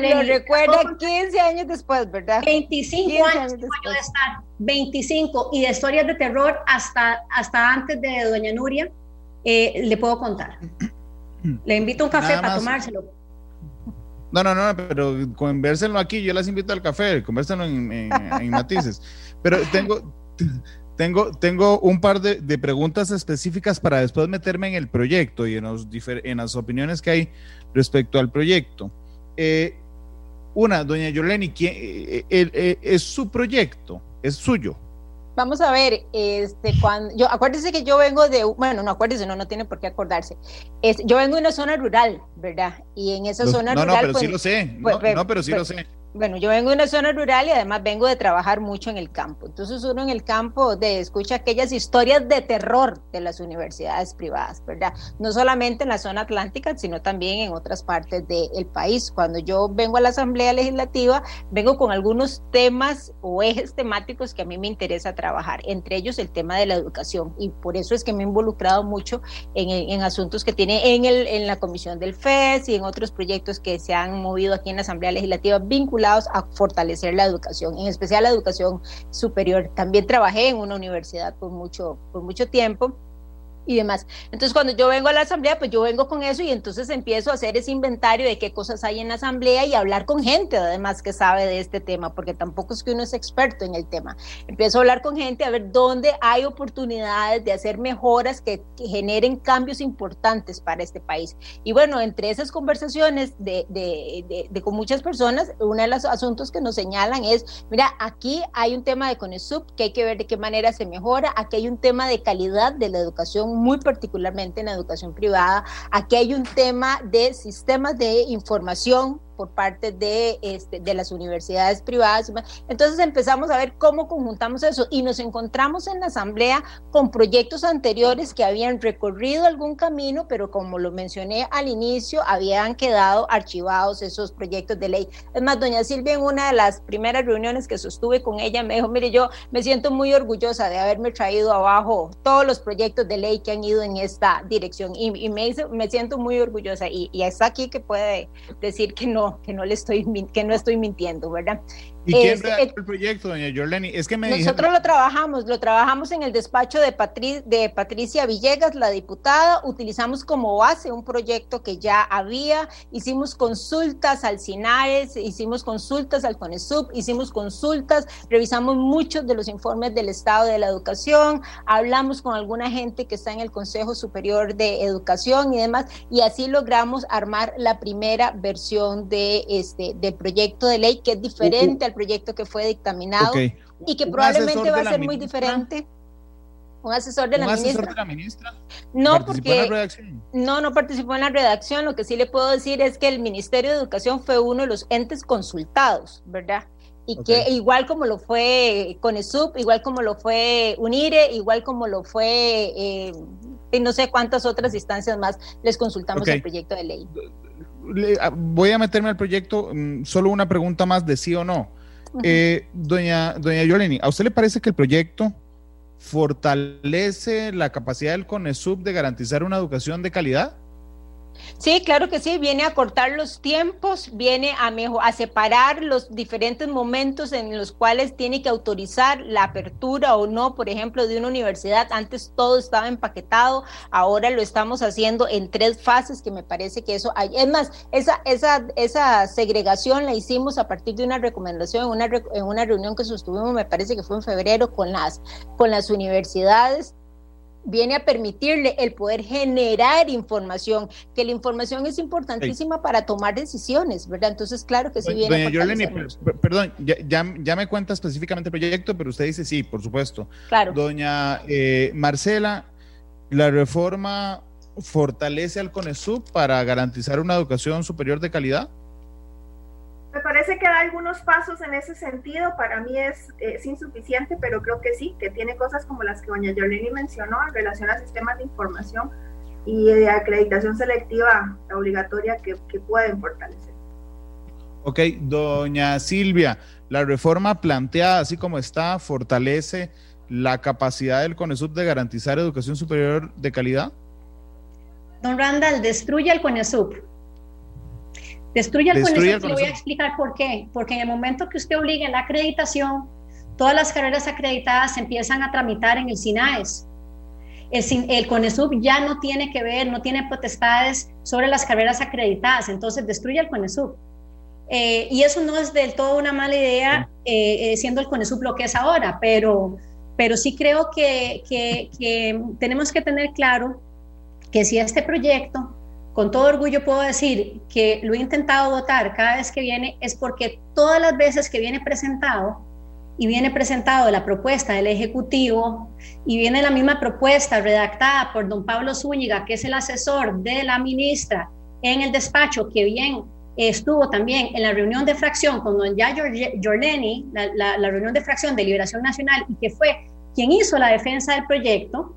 lo recuerda 15 años después, ¿verdad? 25 años, años después. de estar, 25 y de historias de terror hasta, hasta antes de Doña Nuria, eh, le puedo contar. (clears throat) Le invito a un café para tomárselo. No, no, no, pero convérselo aquí, yo las invito al café, convérselo en, en, matices. Pero tengo, tengo, tengo un par de, de, preguntas específicas para después meterme en el proyecto y en, los en las opiniones que hay respecto al proyecto. Eh, una, doña Yoleni, ¿quién, eh, eh, ¿es su proyecto? ¿Es suyo? Vamos a ver, este, cuando yo, acuérdese que yo vengo de, bueno, no acuérdese, no, no tiene por qué acordarse. Es, yo vengo de una zona rural, ¿verdad? Y en esa zona rural. No, pero sí lo sé. Pues, no, no, pero sí lo sé bueno, yo vengo de una zona rural y además vengo de trabajar mucho en el campo. Entonces uno en el campo de, escucha aquellas historias de terror de las universidades privadas, ¿verdad? No solamente en la zona atlántica, sino también en otras partes del país. Cuando yo vengo a la Asamblea Legislativa, vengo con algunos temas o ejes temáticos que a mí me interesa trabajar, entre ellos el tema de la educación. Y por eso es que me he involucrado mucho en, en asuntos que tiene en, el, en la Comisión del FES y en otros proyectos que se han movido aquí en la Asamblea Legislativa vinculados a fortalecer la educación, en especial la educación superior. También trabajé en una universidad por mucho, por mucho tiempo y demás. Entonces, cuando yo vengo a la asamblea, pues yo vengo con eso y entonces empiezo a hacer ese inventario de qué cosas hay en la asamblea y hablar con gente, además, que sabe de este tema, porque tampoco es que uno es experto en el tema. Empiezo a hablar con gente a ver dónde hay oportunidades de hacer mejoras que, generen cambios importantes para este país. Y bueno, entre esas conversaciones de, de, de, con muchas personas, uno de los asuntos que nos señalan es, mira, aquí hay un tema de CONESUB que hay que ver de qué manera se mejora, aquí hay un tema de calidad de la educación muy particularmente en la educación privada. Aquí hay un tema de sistemas de información por parte de, este, de las universidades privadas. Entonces empezamos a ver cómo conjuntamos eso y nos encontramos en la asamblea con proyectos anteriores que habían recorrido algún camino, pero como lo mencioné al inicio, habían quedado archivados esos proyectos de ley. Es más, doña Silvia en una de las primeras reuniones que sostuve con ella me dijo, mire, yo me siento muy orgullosa de haberme traído abajo todos los proyectos de ley que han ido en esta dirección y, me, dice, me siento muy orgullosa y, y está aquí que puede decir que no que no le estoy, que no estoy mintiendo, ¿verdad? ¿Y quién el proyecto, doña Jorleni? Es que me Nosotros lo trabajamos, lo trabajamos en el despacho de, de Patricia Villegas, la diputada, utilizamos como base un proyecto que ya había, hicimos consultas al CINARES, hicimos consultas al CONESUB, hicimos consultas, revisamos muchos de los informes del Estado de la Educación, hablamos con alguna gente que está en el Consejo Superior de Educación y demás, y así logramos armar la primera versión de este, del proyecto de ley que es diferente al proyecto que fue dictaminado y que probablemente va a ser muy diferente. Un asesor de, la, ministra? No, porque no, no participó en la redacción. Lo que sí le puedo decir es que el Ministerio de Educación fue uno de los entes consultados, ¿verdad? Y que igual como lo fue CONESUB, igual como lo fue UNIRE, igual como lo fue eh, no sé cuántas otras instancias más, les consultamos el proyecto de ley. Voy a meterme al proyecto, mm, solo una pregunta más de sí o no. Eh, doña, doña Yoleni, ¿a usted le parece que el proyecto fortalece la capacidad del CONESUB de garantizar una educación de calidad? Sí, claro que sí, viene a cortar los tiempos, viene a, mejor, a separar los diferentes momentos en los cuales tiene que autorizar la apertura o no, por ejemplo, de una universidad. Antes todo estaba empaquetado, ahora lo estamos haciendo en tres fases, que me parece que eso. Es más, esa, esa, esa segregación la hicimos a partir de una recomendación en una, en una reunión que sostuvimos, me parece que fue en febrero, con las, con las universidades viene a permitirle el poder generar información, que la información es importantísima para tomar decisiones, ¿verdad? Entonces, claro que sí viene. Doña perdón, ya, ya, me cuenta específicamente el proyecto, pero usted dice sí, por supuesto. Claro. Doña eh, Marcela, la reforma fortalece al CONESUB para garantizar una educación superior de calidad. Parece que da algunos pasos en ese sentido. Para mí es, insuficiente, pero creo que sí, que tiene cosas como las que doña Yolini mencionó en relación a sistemas de información y de acreditación selectiva obligatoria que, que pueden fortalecer. Ok, doña Silvia, la reforma planteada así como está fortalece la capacidad del CONESUB de garantizar educación superior de calidad. Don Randall, destruye el CONESUB. Destruye el CONESUB, le voy a explicar por qué. Porque en el momento que usted obligue la acreditación, todas las carreras acreditadas se empiezan a tramitar en el SINAES. El, el CONESUB ya no tiene que ver, no tiene potestades sobre las carreras acreditadas, entonces destruye el CONESUB. Eh, y eso no es del todo una mala idea, eh, eh, siendo el CONESUB lo que es ahora, pero, pero sí creo que, que, que tenemos que tener claro que si este proyecto, con todo orgullo puedo decir que lo he intentado votar cada vez que viene, es porque todas las veces que viene presentado, y viene presentado la propuesta del Ejecutivo y viene la misma propuesta redactada por don Pablo Zúñiga, que es el asesor de la ministra en el despacho, que bien estuvo también en la reunión de fracción con don Yayo Giorleni, la, la, reunión de fracción de Liberación Nacional, y que fue quien hizo la defensa del proyecto,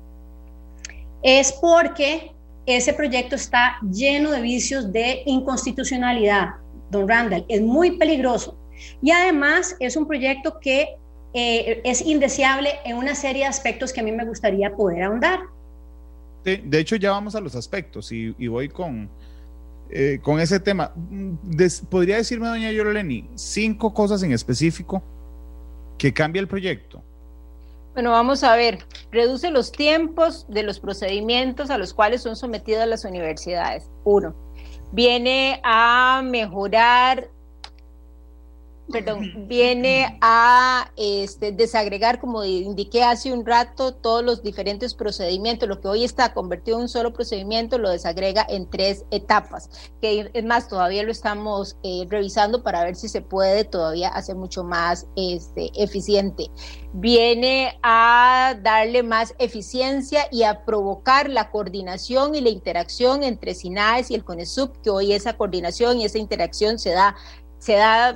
es porque ese proyecto está lleno de vicios de inconstitucionalidad, don Randall. Es muy peligroso y además es un proyecto que eh, es indeseable en una serie de aspectos que a mí me gustaría poder ahondar. De, hecho, ya vamos a los aspectos y, voy con, eh, con ese tema. ¿Podría decirme, doña Yorleni, cinco cosas en específico que cambia el proyecto? Bueno, vamos a ver, reduce los tiempos de los procedimientos a los cuales son sometidas las universidades. Uno, viene a mejorar perdón, viene a este, desagregar, como indiqué hace un rato, todos los diferentes procedimientos. Lo que hoy está convertido en un solo procedimiento lo desagrega en tres etapas, que es más, todavía lo estamos eh, revisando para ver si se puede todavía hacer mucho más este, eficiente. Viene a darle más eficiencia y a provocar la coordinación y la interacción entre SINAES y el CONESUB, que hoy esa coordinación y esa interacción se da se da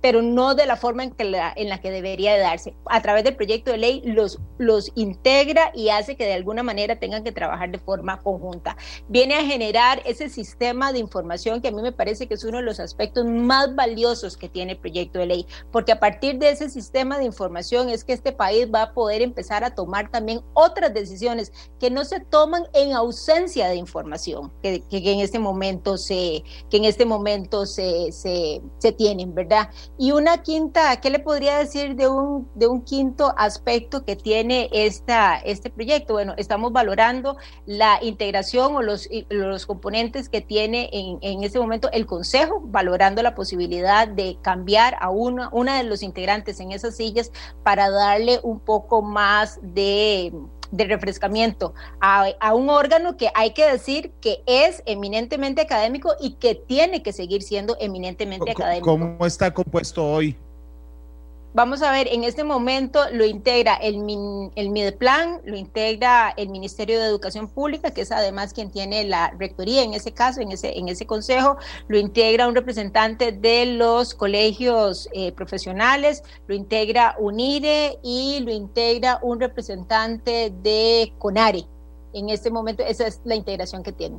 pero no de la forma en, que la, en la que debería de darse. A través del proyecto de ley los, los integra y hace que de alguna manera tengan que trabajar de forma conjunta. Viene a generar ese sistema de información que a mí me parece que es uno de los aspectos más valiosos que tiene el proyecto de ley, porque a partir de ese sistema de información es que este país va a poder empezar a tomar también otras decisiones que no se toman en ausencia de información que, que en este momento se, que en este momento se, se, se tienen, ¿verdad? Y una quinta, ¿qué le podría decir de un, de un quinto aspecto que tiene esta, este proyecto? Bueno, estamos valorando la integración o los, los componentes que tiene en, en este momento el Consejo, valorando la posibilidad de cambiar a una, una de los integrantes en esas sillas para darle un poco más de de refrescamiento a, un órgano que hay que decir que es eminentemente académico y que tiene que seguir siendo eminentemente académico. ¿Cómo está compuesto hoy? Vamos a ver, en este momento lo integra el, el MIDEPLAN, lo integra el Ministerio de Educación Pública, que es además quien tiene la rectoría en ese caso, en ese, en ese consejo, lo integra un representante de los colegios eh, profesionales, lo integra UNIRE y lo integra un representante de CONARE. En este momento esa es la integración que tiene.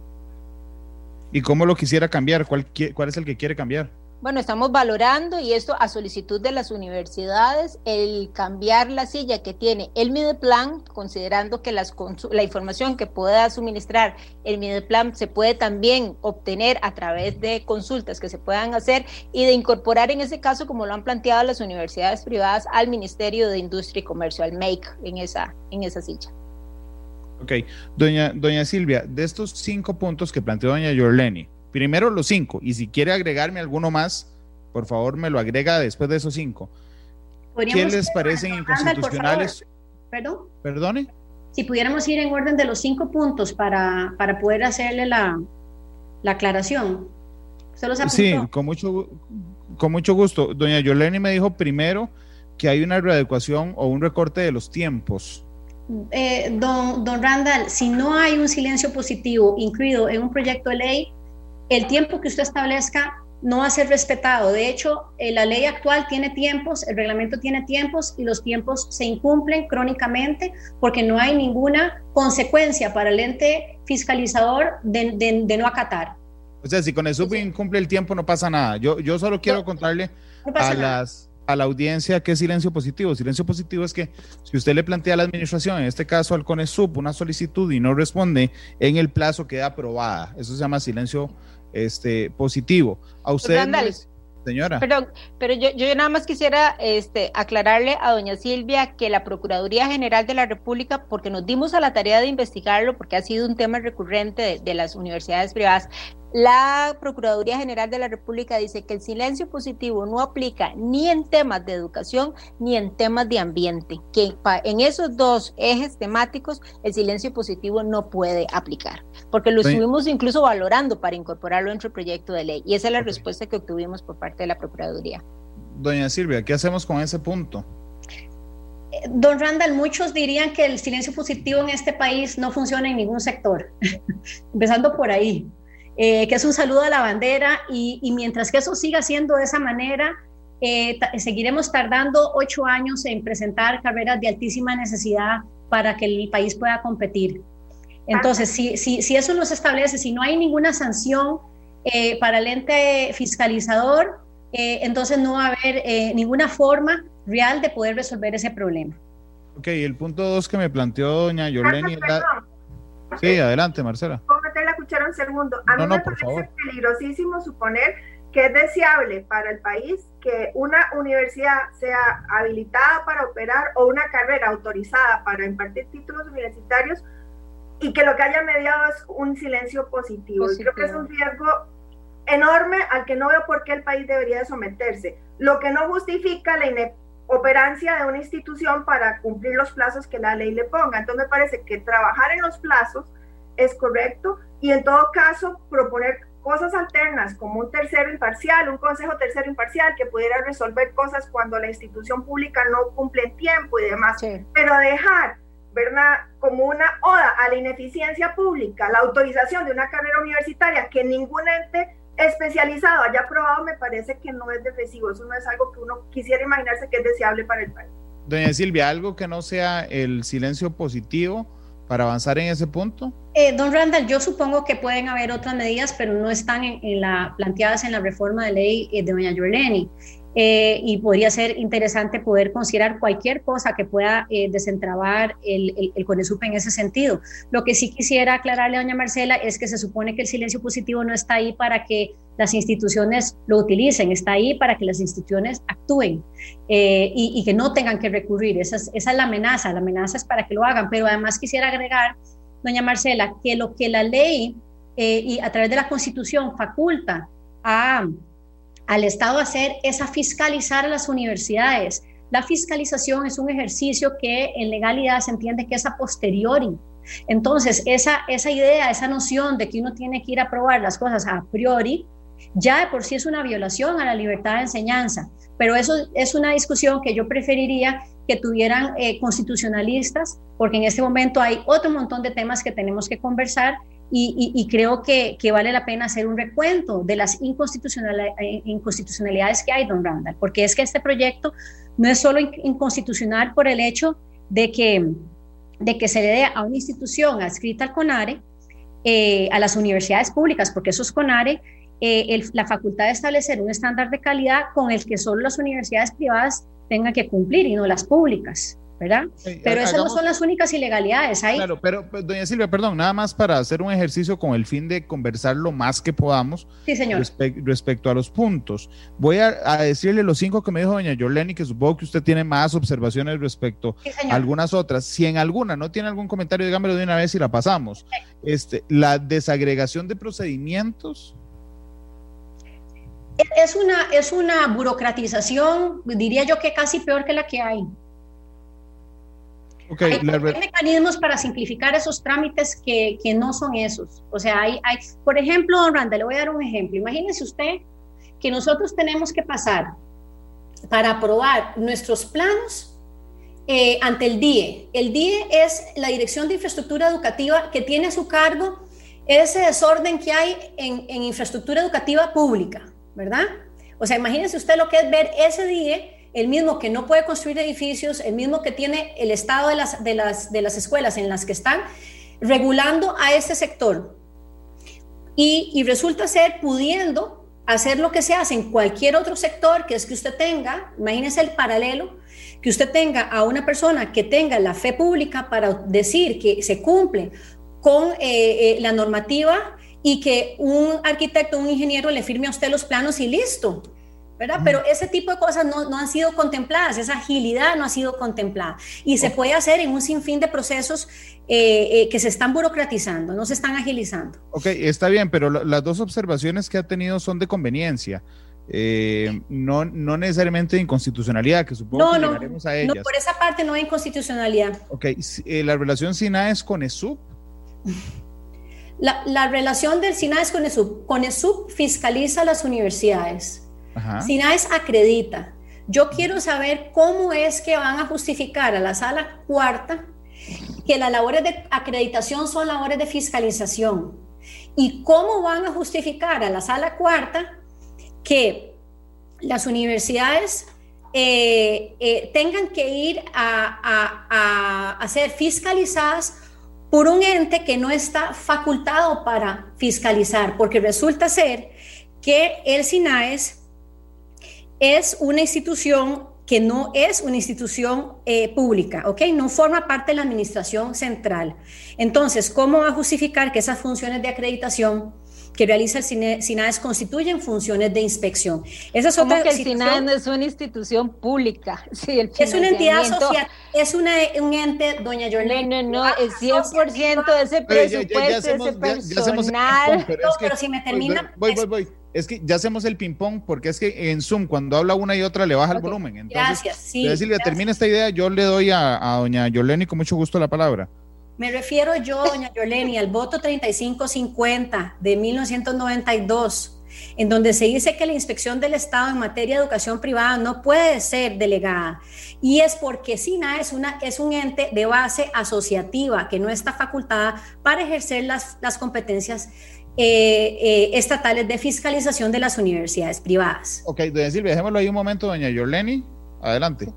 ¿Y cómo lo quisiera cambiar? ¿Cuál, cuál es el que quiere cambiar? Bueno, estamos valorando y esto a solicitud de las universidades, el cambiar la silla que tiene el Mideplan, considerando que las, la información que pueda suministrar el Mideplan se puede también obtener a través de consultas que se puedan hacer y de incorporar en ese caso, como lo han planteado las universidades privadas, al Ministerio de Industria y Comercio, al MAKE, en esa, en esa silla. Ok, doña, doña Silvia, de estos cinco puntos que planteó doña Yorleni, Primero los cinco, y si quiere agregarme alguno más, por favor me lo agrega después de esos cinco. ¿Qué les parecen inconstitucionales? ¿Perdón? ¿Perdone? Si pudiéramos ir en orden de los cinco puntos para, para poder hacerle la, la aclaración. sí, con mucho, con mucho gusto. Doña Yoleni me dijo primero que hay una readecuación o un recorte de los tiempos. Eh, don, don Randall, si no hay un silencio positivo incluido en un proyecto de ley, el tiempo que usted establezca no va a ser respetado. De hecho, eh, la ley actual tiene tiempos, el reglamento tiene tiempos y los tiempos se incumplen crónicamente porque no hay ninguna consecuencia para el ente fiscalizador de, no acatar. O sea, si con eso incumple el tiempo no pasa nada. Yo, yo solo quiero contarle a las a la audiencia qué es silencio positivo. Silencio positivo es que si usted le plantea a la administración, en este caso al CONESUB, una solicitud y no responde en el plazo queda aprobada. Eso se llama silencio este, positivo. A usted señora. Perdón, pero yo, yo nada más quisiera este, aclararle a doña Silvia que la Procuraduría General de la República, porque nos dimos a la tarea de investigarlo, porque ha sido un tema recurrente de las universidades privadas, la Procuraduría General de la República dice que el silencio positivo no aplica ni en temas de educación ni en temas de ambiente, que en esos dos ejes temáticos el silencio positivo no puede aplicar, porque lo estuvimos incluso valorando para incorporarlo dentro del proyecto de ley y esa es la respuesta que obtuvimos por parte de la Procuraduría. Doña Silvia, ¿qué hacemos con ese punto? Don Randall, muchos dirían que el silencio positivo en este país no funciona en ningún sector, (laughs) empezando por ahí. Eh, que es un saludo a la bandera y, mientras que eso siga siendo de esa manera, eh, seguiremos tardando ocho años en presentar carreras de altísima necesidad para que el país pueda competir. Entonces, si, si, si eso no se establece, si no hay ninguna sanción eh, para el ente fiscalizador, entonces no va a haber ninguna forma real de poder resolver ese problema. Ok, el punto dos que me planteó doña Yoleni. Sí, adelante, Marcela un segundo. A mí me parece peligrosísimo suponer que es deseable para el país que una universidad sea habilitada para operar o una carrera autorizada para impartir títulos universitarios y que lo que haya mediado es un silencio positivo. creo que es un riesgo enorme al que no veo por qué el país debería someterse, lo que no justifica la inoperancia de una institución para cumplir los plazos que la ley le ponga. Entonces me parece que trabajar en los plazos es correcto y en todo caso proponer cosas alternas como un tercero imparcial, un consejo tercero imparcial que pudiera resolver cosas cuando la institución pública no cumple en tiempo y demás, pero dejar, ¿verdad? Como una oda a la ineficiencia pública, la autorización de una carrera universitaria que ningún ente especializado haya aprobado, me parece que no es de recibo, eso no es algo que uno quisiera imaginarse que es deseable para el país. Doña Silvia, algo que no sea el silencio positivo para avanzar en ese punto? Eh, don Randall, yo supongo que pueden haber otras medidas, pero no están en, la, planteadas en la reforma de ley eh, de doña Yoleni. Eh, y podría ser interesante poder considerar cualquier cosa que pueda eh, el, el, el, CONESUP en ese sentido. Lo que sí quisiera aclararle a doña Marcela es que se supone que el silencio positivo no está ahí para que las instituciones lo utilicen, está ahí para que las instituciones actúen eh, y, que no tengan que recurrir. Esa es, esa es la amenaza, la amenaza es para que lo hagan, pero además quisiera agregar, doña Marcela, que lo que la ley y a través de la Constitución faculta a al Estado hacer es a fiscalizar a las universidades. La fiscalización es un ejercicio que en legalidad se entiende que es a posteriori. Entonces, esa, esa idea, esa noción de que uno tiene que ir a probar las cosas a priori, ya de por sí es una violación a la libertad de enseñanza. Pero eso es una discusión que yo preferiría que tuvieran eh, constitucionalistas, porque en este momento hay otro montón de temas que tenemos que conversar y, creo que, vale la pena hacer un recuento de las eh, inconstitucionalidades que hay, don Randall, porque es que este proyecto no es solo inconstitucional por el hecho de que, de que se le dé a una institución adscrita al CONARE, eh, a las universidades públicas, porque eso es CONARE, eh, la facultad de establecer un estándar de calidad con el que solo las universidades privadas tengan que cumplir y no las públicas. ¿Verdad? pero esas no son las únicas ilegalidades. Hay... Claro, pero doña Silvia, perdón, nada más para hacer un ejercicio con el fin de conversar lo más que podamos sí, señor. respecto a los puntos. Voy a, decirle los cinco que me dijo doña Yoleni, que supongo que usted tiene más observaciones respecto a algunas otras. Si en alguna no tiene algún comentario, dígamelo de una vez y la pasamos. Este, la desagregación de procedimientos. Es una, es una burocratización, diría yo que casi peor que la que hay. Hay, mecanismos para simplificar esos trámites que, que, no son esos. O sea, hay, hay por ejemplo, don Randa, le voy a dar un ejemplo. Imagínese usted que nosotros tenemos que pasar para aprobar nuestros planos eh, ante el DIE. El DIE es la Dirección de Infraestructura Educativa que tiene a su cargo ese desorden que hay en, en infraestructura educativa pública, ¿verdad? O sea, imagínese usted lo que es ver ese DIE el mismo que no puede construir edificios, el mismo que tiene el estado de las, de las, de las escuelas en las que están, regulando a ese sector. Y, resulta ser pudiendo hacer lo que se hace en cualquier otro sector, que es que usted tenga, imagínese el paralelo, que usted tenga a una persona que tenga la fe pública para decir que se cumple con eh, eh, la normativa y que un arquitecto, un ingeniero le firme a usted los planos y listo. ¿Verdad? Pero ese tipo de cosas no, no, han sido contempladas, esa agilidad no ha sido contemplada. Y se puede hacer en un sinfín de procesos eh, que se están burocratizando, no se están agilizando. Ok, está bien, pero las dos observaciones que ha tenido son de conveniencia. Eh, no, no necesariamente de inconstitucionalidad, que supongo que llegaremos a ellas. No, por esa parte no hay inconstitucionalidad. Ok, eh, la relación SINAES con ESUP. La, la, relación del SINAES con ESUP. Con ESUP fiscaliza las universidades. SINAES acredita. Yo quiero saber cómo es que van a justificar a la sala cuarta que las labores de acreditación son labores de fiscalización. ¿Y cómo van a justificar a la sala cuarta que las universidades eh, eh, tengan que ir a, a, ser fiscalizadas por un ente que no está facultado para fiscalizar, porque resulta ser que el SINAES es una institución que no es una institución eh, pública, ¿ok? No forma parte de la administración central. Entonces, ¿cómo va a justificar que esas funciones de acreditación que realiza el SINAES constituyen funciones de inspección. Esa es otra que el SINAES no es una institución pública? (laughs) Sí, el es una entidad social, es una, un ente, doña Yolene. No, no, no, el 100% de ese presupuesto, ese personal. pero si me termina... Voy, voy, voy. Es que ya hacemos el ping-pong porque es que en Zoom, cuando habla una y otra, le baja el volumen. Entonces, gracias, sí. Silvia, termina esta idea, yo le doy a, a doña Yolene con mucho gusto la palabra. Me refiero yo, doña Yoleni, al voto 3550 de 1992, en donde se dice que la inspección del Estado en materia de educación privada no puede ser delegada. Y es porque SINA es, una, es un ente de base asociativa que no está facultada para ejercer las, las competencias eh, eh, estatales de fiscalización de las universidades privadas. Ok, doña Silvia, dejémoslo ahí un momento, doña Yoleni. Adelante.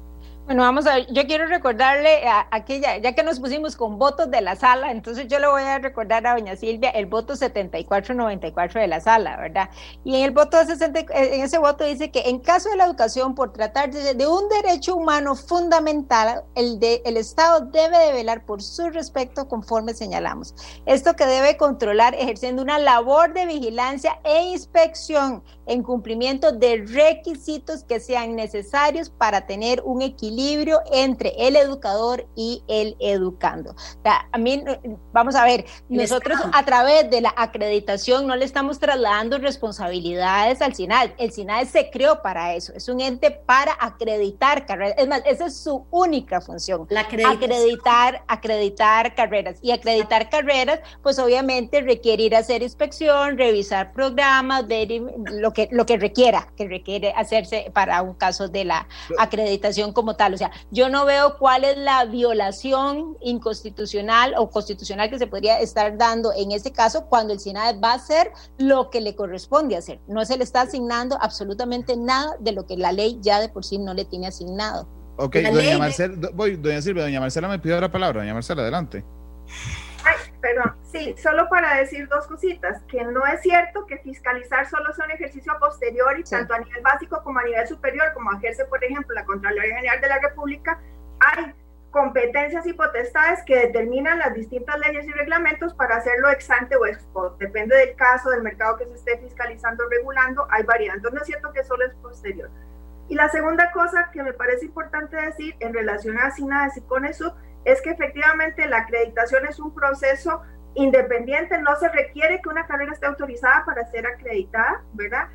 Bueno, vamos a ver, yo quiero recordarle a aquella, ya que nos pusimos con votos de la sala, entonces yo le voy a recordar a doña Silvia el voto 7494 de la sala, ¿verdad? Y en el voto en ese voto dice que en caso de la educación, por tratarse de, un derecho humano fundamental, el, de, el Estado debe de velar por su respeto conforme señalamos. Esto que debe controlar ejerciendo una labor de vigilancia e inspección en cumplimiento de requisitos que sean necesarios para tener un equilibrio equilibrio entre el educador y el educando. a mí, vamos a ver, nosotros a través de la acreditación no le estamos trasladando responsabilidades al SINAD. El SINAD se creó para eso, es un ente para acreditar carreras. Es más, esa es su única función. La acreditar, acreditar carreras. Y acreditar carreras, pues obviamente requiere ir a hacer inspección, revisar programas, ver lo que, lo que requiera, que requiere hacerse para un caso de la acreditación como tal o sea, yo no veo cuál es la violación inconstitucional o constitucional que se podría estar dando en este caso cuando el SINAE va a hacer lo que le corresponde hacer. No se le está asignando absolutamente nada de lo que la ley ya de por sí no le tiene asignado. Ok, doña Marcela, voy, doña Silvia, doña Marcela me pidió la palabra. Doña Marcela, adelante. Perdón, sí, solo para decir dos cositas, que no es cierto que fiscalizar solo sea un ejercicio posterior y tanto a nivel básico como a nivel superior, como ejerce, por ejemplo, la Contraloría General de la República, hay competencias y potestades que determinan las distintas leyes y reglamentos para hacerlo ex ante o ex post. Depende del caso, del mercado que se esté fiscalizando o regulando, hay variantes. Entonces, no es cierto que solo es posterior. Y la segunda cosa que me parece importante decir en relación a SINADES y con eso es que efectivamente la acreditación es un proceso independiente, no se requiere que una carrera esté autorizada para ser acreditada, ¿verdad?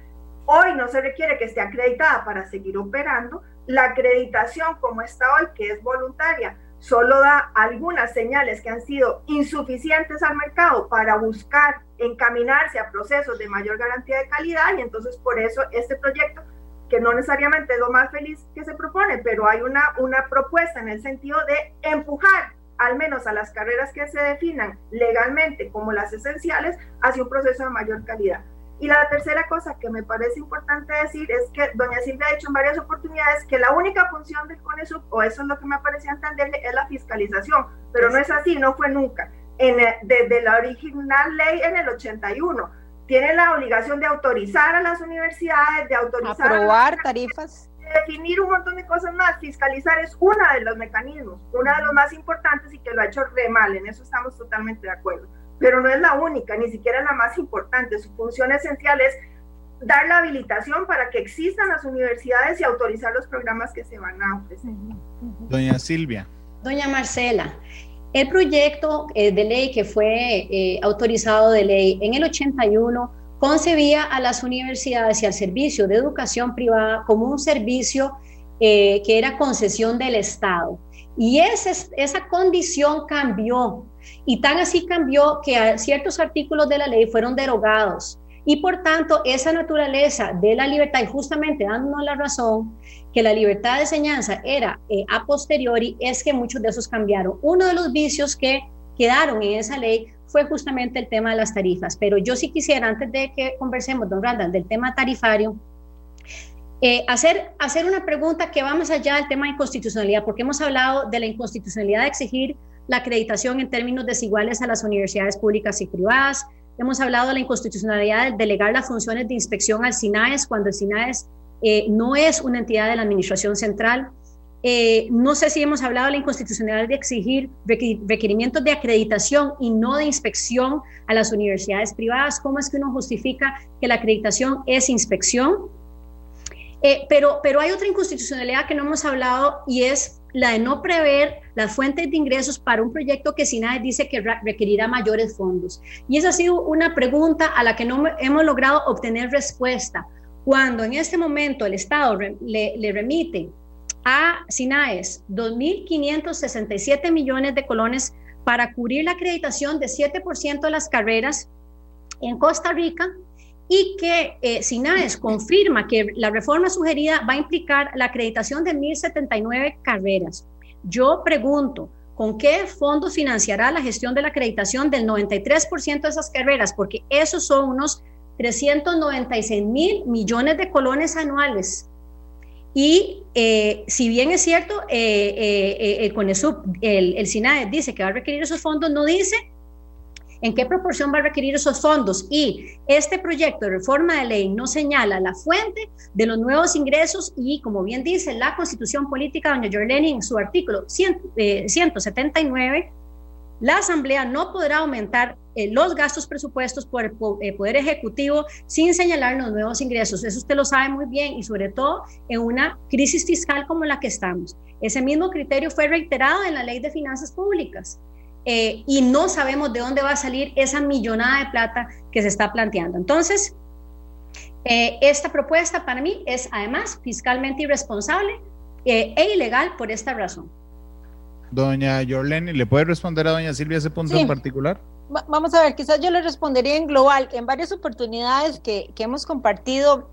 Hoy no se requiere que esté acreditada para seguir operando. La acreditación como está hoy, que es voluntaria, solo da algunas señales que han sido insuficientes al mercado para buscar encaminarse a procesos de mayor garantía de calidad y entonces por eso este proyecto que no necesariamente es lo más feliz que se propone, pero hay una, una propuesta en el sentido de empujar al menos a las carreras que se definan legalmente como las esenciales hacia un proceso de mayor calidad. Y la tercera cosa que me parece importante decir es que doña Silvia ha dicho en varias oportunidades que la única función del CONESUB, o eso es lo que me parecía entenderle, es la fiscalización, pero no es así, no fue nunca. En, desde la original ley en el 81, tiene la obligación de autorizar a las universidades, de autorizar... Aprobar tarifas. De definir un montón de cosas más. Fiscalizar es uno de los mecanismos, uno de los más importantes y que lo ha hecho re mal, en eso estamos totalmente de acuerdo. Pero no es la única, ni siquiera la más importante. Su función esencial es dar la habilitación para que existan las universidades y autorizar los programas que se van a ofrecer. Doña Silvia. Doña Marcela, el proyecto eh, de ley que fue eh, autorizado de ley en el 81 concebía a las universidades y al servicio de educación privada como un servicio eh, que era concesión del Estado. Y esa condición cambió, y tan así cambió que ciertos artículos de la ley fueron derogados y por tanto, esa naturaleza de la libertad, y justamente dándonos la razón, que la libertad de enseñanza era eh, a posteriori, es que muchos de esos cambiaron. Uno de los vicios que quedaron en esa ley fue justamente el tema de las tarifas. Pero yo sí quisiera, antes de que conversemos, don Randall, del tema tarifario, eh, hacer, hacer una pregunta que va más allá del tema de inconstitucionalidad, porque hemos hablado de la inconstitucionalidad de exigir la acreditación en términos desiguales a las universidades públicas y privadas, Hemos hablado de la inconstitucionalidad de delegar las funciones de inspección al SINAES cuando el SINAES eh, no es una entidad de la Administración Central. Eh, no sé si hemos hablado de la inconstitucionalidad de exigir requerimientos de acreditación y no de inspección a las universidades privadas. ¿Cómo es que uno justifica que la acreditación es inspección? Eh, pero, pero hay otra inconstitucionalidad que no hemos hablado y es la de no prever las fuentes de ingresos para un proyecto que SINAE dice que requerirá mayores fondos. Y esa ha sido una pregunta a la que no hemos logrado obtener respuesta. Cuando en este momento el Estado le, remite a SINAES 2.567 millones de colones para cubrir la acreditación de 7% de las carreras en Costa Rica, y que eh, SINAES confirma que la reforma sugerida va a implicar la acreditación de 1.079 carreras. Yo pregunto, ¿con qué fondo financiará la gestión de la acreditación del 93% de esas carreras? Porque esos son unos 396 mil millones de colones anuales. Y eh, si bien es cierto, eh, eh el CONESUB, el, el dice que va a requerir esos fondos, no dice en qué proporción va a requerir esos fondos y este proyecto de reforma de ley no señala la fuente de los nuevos ingresos y, como bien dice la Constitución Política, doña Jorleni, en su artículo 179, eh, la Asamblea no podrá aumentar eh, los gastos presupuestos por el eh, Poder Ejecutivo sin señalar los nuevos ingresos. Eso usted lo sabe muy bien y sobre todo en una crisis fiscal como la que estamos. Ese mismo criterio fue reiterado en la Ley de Finanzas Públicas. Eh, y no sabemos de dónde va a salir esa millonada de plata que se está planteando. Entonces, eh, esta propuesta para mí es además fiscalmente irresponsable eh, e ilegal por esta razón. Doña Yorleni, ¿le puede responder a doña Silvia ese punto en particular? vamos a ver, quizás yo le respondería en global. En varias oportunidades que, que hemos compartido,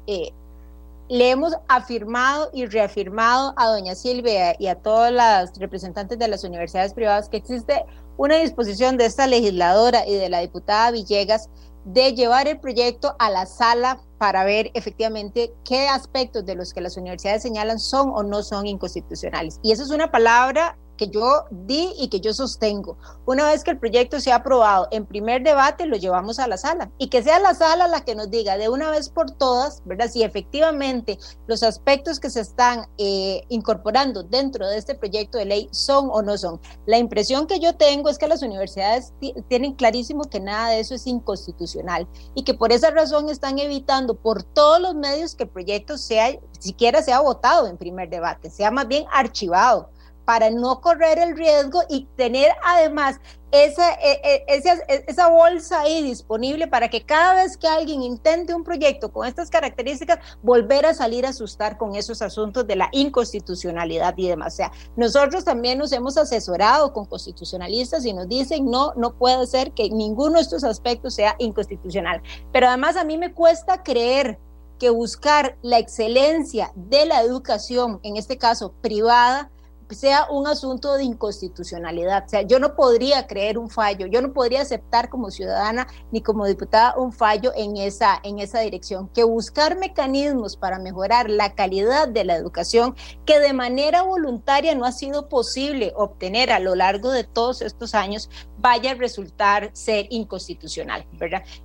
le hemos afirmado y reafirmado a doña Silvia y a todas las representantes de las universidades privadas que existe una disposición de esta legisladora y de la diputada Villegas de llevar el proyecto a la sala para ver efectivamente qué aspectos de los que las universidades señalan son o no son inconstitucionales. Y esa es una palabra que yo di y que yo sostengo. Una vez que el proyecto sea aprobado en primer debate, lo llevamos a la sala y que sea la sala la que nos diga de una vez por todas, ¿verdad? Si efectivamente los aspectos que se están eh, incorporando dentro de este proyecto de ley son o no son. La impresión que yo tengo es que las universidades tienen clarísimo que nada de eso es inconstitucional y que por esa razón están evitando por todos los medios que el proyecto sea, siquiera sea votado en primer debate, sea más bien archivado para no correr el riesgo y tener además esa, e, e, e, esa, bolsa ahí disponible para que cada vez que alguien intente un proyecto con estas características, volver a salir a asustar con esos asuntos de la inconstitucionalidad y demás. O sea, nosotros también nos hemos asesorado con constitucionalistas y nos dicen, no, no puede ser que ninguno de estos aspectos sea inconstitucional. Pero además a mí me cuesta creer que buscar la excelencia de la educación, en este caso privada, sea un asunto de inconstitucionalidad. O sea, yo no podría creer un fallo, yo no podría aceptar como ciudadana ni como diputada un fallo en esa, en esa dirección, que buscar mecanismos para mejorar la calidad de la educación que de manera voluntaria no ha sido posible obtener a lo largo de todos estos años, vaya a resultar ser inconstitucional.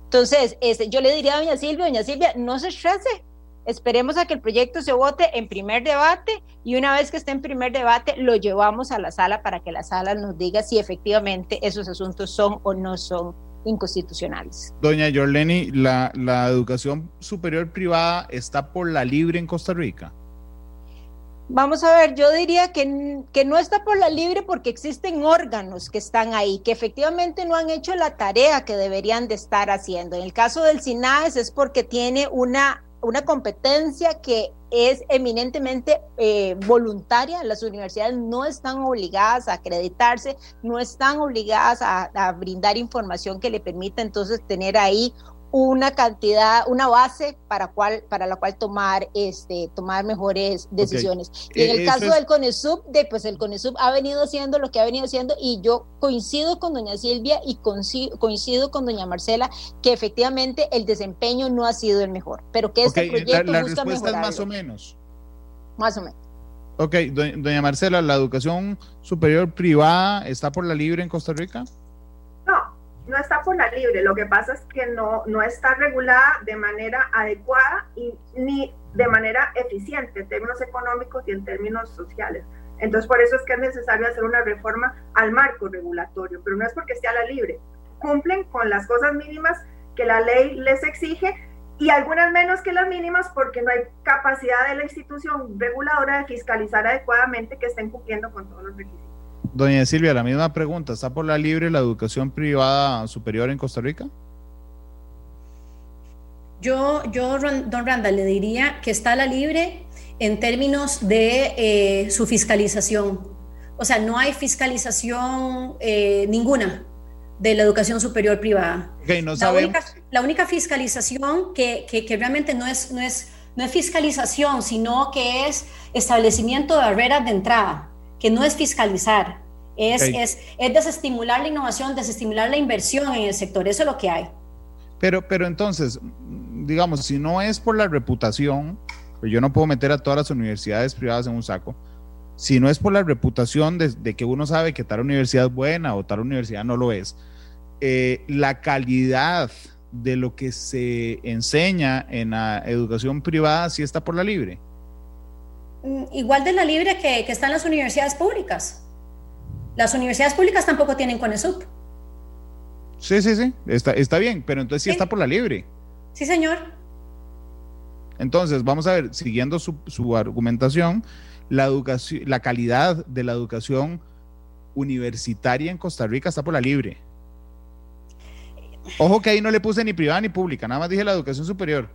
Entonces, este, yo le diría a doña Silvia, doña Silvia, no se estrese, Esperemos a que el proyecto se vote en primer debate y una vez que esté en primer debate lo llevamos a la sala para que la sala nos diga si efectivamente esos asuntos son o no son inconstitucionales. Doña Yorleni, ¿la, la educación superior privada está por la libre en Costa Rica? Vamos a ver, yo diría que, que, no está por la libre porque existen órganos que están ahí, que efectivamente no han hecho la tarea que deberían de estar haciendo. En el caso del SINAES es porque tiene una una competencia que es eminentemente eh, voluntaria. Las universidades no están obligadas a acreditarse, no están obligadas a, a, brindar información que le permita entonces tener ahí una cantidad, una base para, cual, para la cual tomar, este, tomar mejores decisiones. Y en el eh, caso del CONESUB, de, pues el CONESUB ha venido haciendo lo que ha venido haciendo y yo coincido con doña Silvia y coincido, con doña Marcela que efectivamente el desempeño no ha sido el mejor, pero que este proyecto la, busca respuesta es más o menos. Más o menos. Ok, doña Marcela, ¿la educación superior privada está por la libre en Costa Rica? No está por la libre, lo que pasa es que no, no está regulada de manera adecuada y ni de manera eficiente en términos económicos y en términos sociales. Entonces, por eso es que es necesario hacer una reforma al marco regulatorio, pero no es porque esté a la libre. Cumplen con las cosas mínimas que la ley les exige y algunas menos que las mínimas porque no hay capacidad de la institución reguladora de fiscalizar adecuadamente que estén cumpliendo con todos los requisitos. Doña Silvia, la misma pregunta, ¿está por la libre la educación privada superior en Costa Rica? Yo, yo don Randa, le diría que está la libre en términos de eh, su fiscalización. O sea, no hay fiscalización eh, ninguna de la educación superior privada. no la, única, la, única, fiscalización que, que, que, realmente no es, no, es, no es fiscalización, sino que es establecimiento de barreras de entrada que no es fiscalizar, es, es, es, desestimular la innovación, desestimular la inversión en el sector, eso es lo que hay. Pero, pero entonces, digamos, si no es por la reputación, pues yo no puedo meter a todas las universidades privadas en un saco, si no es por la reputación de, que uno sabe que tal universidad es buena o tal universidad no lo es, eh, la calidad de lo que se enseña en la educación privada sí está por la libre. Mm, igual de la libre que, que están las universidades públicas. Las universidades públicas tampoco tienen CONESUP. Sí, sí, sí, está, está bien, pero entonces sí, está por la libre. Sí, señor. Entonces, vamos a ver, siguiendo su, su argumentación, la, educación, la calidad de la educación universitaria en Costa Rica está por la libre. Ojo que ahí no le puse ni privada ni pública, nada más dije la educación superior.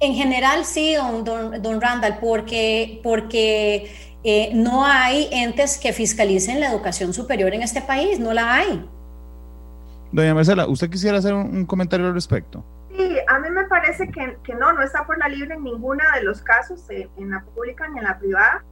En general sí, don, don, Randall, porque, porque eh, no hay entes que fiscalicen la educación superior en este país, no la hay. Doña Marcela, ¿usted quisiera hacer un, comentario al respecto? Sí, a mí me parece que, que, no, no está por la libre en ninguna de los casos, eh, en la pública ni en la privada.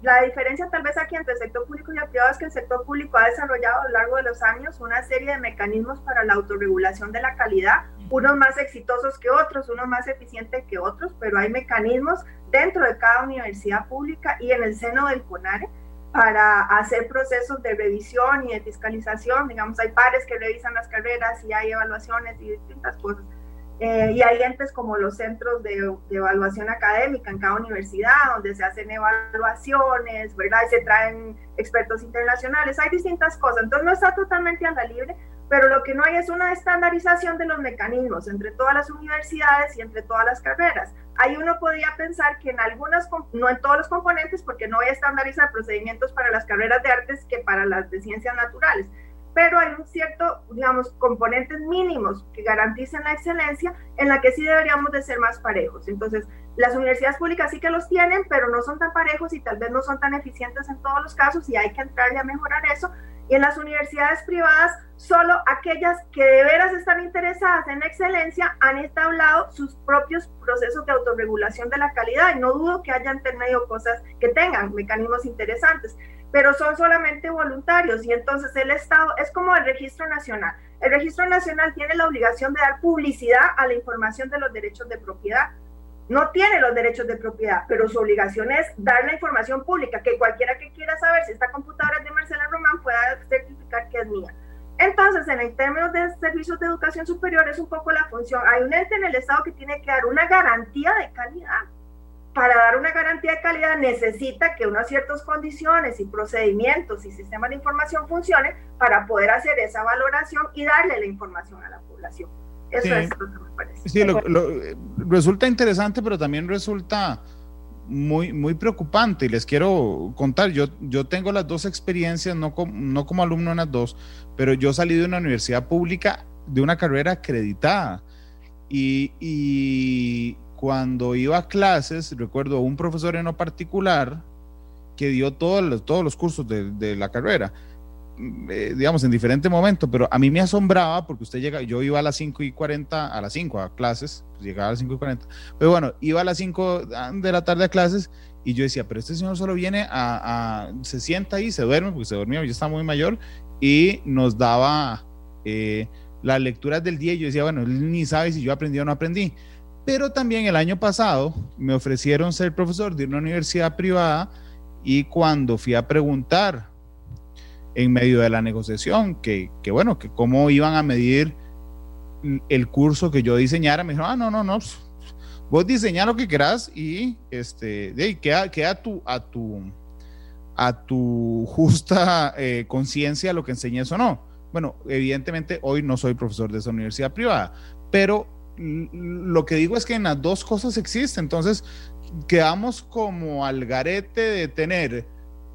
La diferencia tal vez aquí entre el sector público y el privado es que el sector público ha desarrollado a lo largo de los años una serie de mecanismos para la autorregulación de la calidad, unos más exitosos que otros, unos más eficientes que otros, pero hay mecanismos dentro de cada universidad pública y en el seno del CONARE para hacer procesos de revisión y de fiscalización. Digamos, hay pares que revisan las carreras y hay evaluaciones y distintas cosas. Eh, y hay entes como los centros de, evaluación académica en cada universidad, donde se hacen evaluaciones, ¿verdad? Y se traen expertos internacionales, hay distintas cosas. Entonces no está totalmente a la libre, pero lo que no hay es una estandarización de los mecanismos entre todas las universidades y entre todas las carreras. Ahí uno podría pensar que en algunas, no en todos los componentes, porque no hay a estandarizar procedimientos para las carreras de artes que para las de ciencias naturales pero hay un cierto, digamos, componentes mínimos que garanticen la excelencia en la que sí deberíamos de ser más parejos. Entonces, las universidades públicas sí que los tienen, pero no son tan parejos y tal vez no son tan eficientes en todos los casos y hay que entrarle a mejorar eso. Y en las universidades privadas, solo aquellas que de veras están interesadas en excelencia han establecido sus propios procesos de autorregulación de la calidad y no dudo que hayan tenido cosas que tengan mecanismos interesantes pero son solamente voluntarios y entonces el Estado es como el registro nacional. El registro nacional tiene la obligación de dar publicidad a la información de los derechos de propiedad. No tiene los derechos de propiedad, pero su obligación es dar la información pública, que cualquiera que quiera saber si esta computadora es de Marcela Román pueda certificar que es mía. Entonces, en términos de servicios de educación superior, es un poco la función. Hay un ente en el Estado que tiene que dar una garantía de calidad para dar una garantía de calidad necesita que unas ciertas condiciones y procedimientos y sistemas de información funcionen para poder hacer esa valoración y darle la información a la población. Eso es lo que me parece. Sí, resulta interesante, pero también resulta muy, muy preocupante y les quiero contar, yo, yo tengo las dos experiencias, no, no como alumno en las dos, pero yo salí de una universidad pública de una carrera acreditada y, y cuando iba a clases, recuerdo un profesor en lo particular que dio todos los, todos los cursos de, la carrera, mm, eh, digamos, en diferente momento, pero a mí me asombraba porque usted llega, yo iba a las 5 y 40, a las 5 a clases, pues llegaba a las 5 y 40, pero bueno, iba a las 5 de la tarde a clases y yo decía, pero este señor solo viene a, se sienta ahí, se duerme, porque se dormía, yo estaba muy mayor, y nos daba eh, las lecturas del día y yo decía, bueno, él ni sabe si yo aprendí o no aprendí. Pero también el año pasado me ofrecieron ser profesor de una universidad privada y cuando fui a preguntar en medio de la negociación que, bueno, que cómo iban a medir el curso que yo diseñara, me dijeron, ah, no, no, no, vos diseñá lo que querás y este, de, queda, queda tu, a tu a tu justa eh, conciencia lo que enseñes o no. Bueno, evidentemente hoy no soy profesor de esa universidad privada, pero lo que digo es que en las dos cosas existe, entonces quedamos como al garete de tener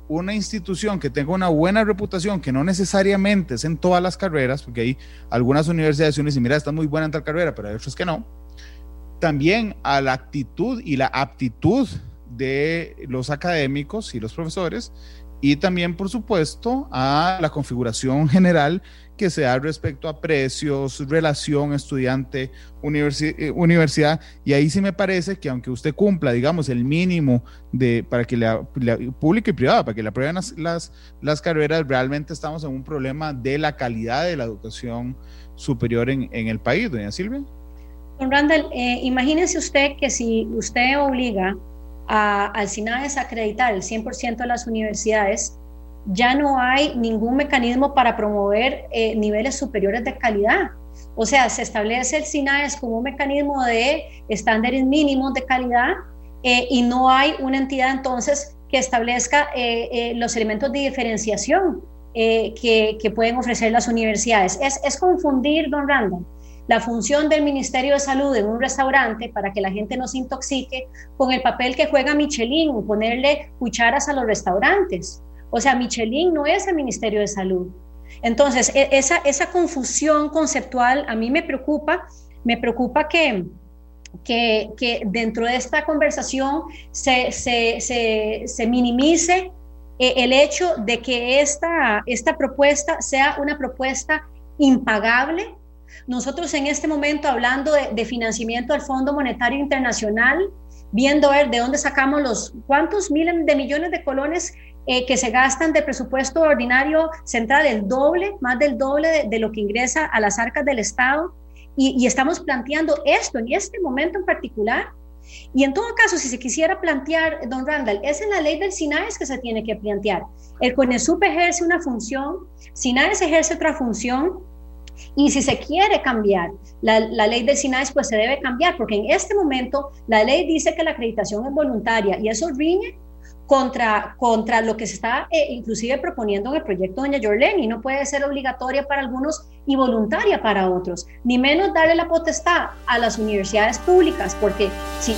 una institución que tenga una buena reputación, que no necesariamente es en todas las carreras, porque hay algunas universidades y uno dice, mira, está muy buena en tal carrera, pero hay otros que no. También a la actitud y la aptitud de los académicos y los profesores, y también, por supuesto, a la configuración general que se da respecto a precios, relación estudiante, eh, universidad. Y ahí sí me parece que aunque usted cumpla, digamos, el mínimo de, para que la, pública y privada, para que le aprueben las, las, carreras, realmente estamos en un problema de la calidad de la educación superior en, en el país, doña Silvia. Don Randall, eh, imagínese usted que si usted obliga a, al SINA a desacreditar el 100% de las universidades, ya no hay ningún mecanismo para promover eh, niveles superiores de calidad. O sea, se establece el SINAES como un mecanismo de estándares mínimos de calidad eh, y no hay una entidad entonces que establezca eh, los elementos de diferenciación que, que, pueden ofrecer las universidades. Es, es confundir, don Randall, la función del Ministerio de Salud en un restaurante para que la gente no se intoxique con el papel que juega Michelin, ponerle cucharas a los restaurantes. O sea, Michelin no es el Ministerio de Salud. Entonces, e, esa, esa confusión conceptual a mí me preocupa, me preocupa que, que, dentro de esta conversación se, se, minimice eh, el hecho de que esta, esta propuesta sea una propuesta impagable. Nosotros en este momento hablando de, financiamiento del Fondo Monetario Internacional, viendo ver de dónde sacamos los cuántos miles de millones de colones eh, que se gastan de presupuesto ordinario central el doble, más del doble de, lo que ingresa a las arcas del Estado. Y, estamos planteando esto en este momento en particular. Y en todo caso, si se quisiera plantear, don Randall, es en la ley del SINAES que se tiene que plantear. El CONESUP ejerce una función, SINAES ejerce otra función, y si se quiere cambiar la, la, ley del SINAES, pues se debe cambiar, porque en este momento la ley dice que la acreditación es voluntaria y eso riñe contra, contra lo que se está eh, inclusive proponiendo en el proyecto Doña Yorleni. No puede ser obligatoria para algunos y voluntaria para otros, ni menos darle la potestad a las universidades públicas, porque sí.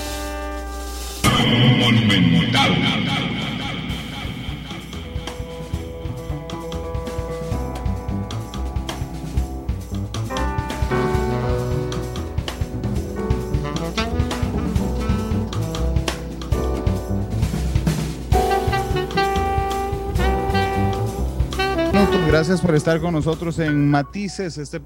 Gracias por estar con nosotros en Matices. Este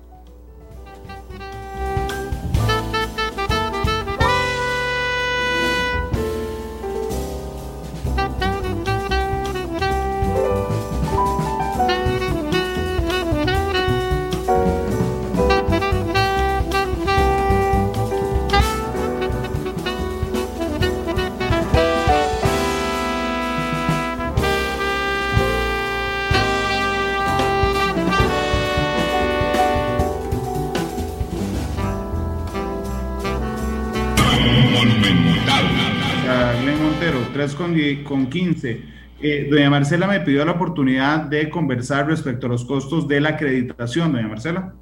con, con 15. Eh, doña Marcela me pidió la oportunidad de conversar respecto a los costos de la acreditación, doña Marcela.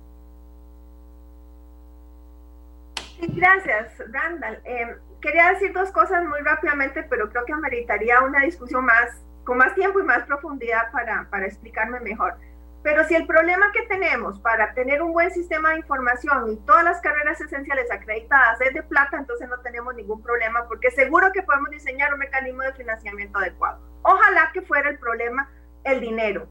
Gracias, Randall. Eh, quería decir dos cosas muy rápidamente, pero creo que ameritaría una discusión más, con más tiempo y más profundidad para explicarme mejor. Pero si el problema que tenemos para tener un buen sistema de información y todas las carreras esenciales acreditadas es de plata, entonces no tenemos ningún problema porque seguro que podemos diseñar un mecanismo de financiamiento adecuado. Ojalá que fuera el problema el dinero.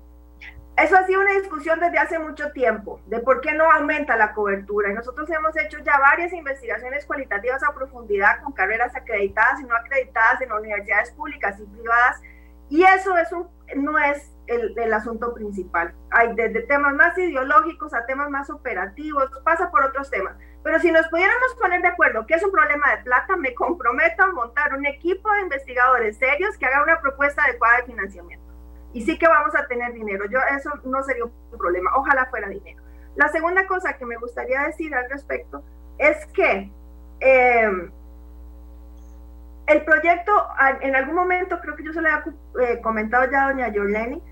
Eso ha sido una discusión desde hace mucho tiempo, de por qué no aumenta la cobertura. Nosotros hemos hecho ya varias investigaciones cualitativas a profundidad con carreras acreditadas y no acreditadas en universidades públicas y privadas. Y eso es un, no es el, el, asunto principal. Hay desde temas más ideológicos a temas más operativos, pasa por otros temas. Pero si nos pudiéramos poner de acuerdo que es un problema de plata, me comprometo a montar un equipo de investigadores serios que haga una propuesta adecuada de financiamiento y sí que vamos a tener dinero. Yo eso no sería un problema. Ojalá fuera dinero. La segunda cosa que me gustaría decir al respecto es que eh, el proyecto, en algún momento, creo que yo se lo había eh, comentado ya a doña Yorleni,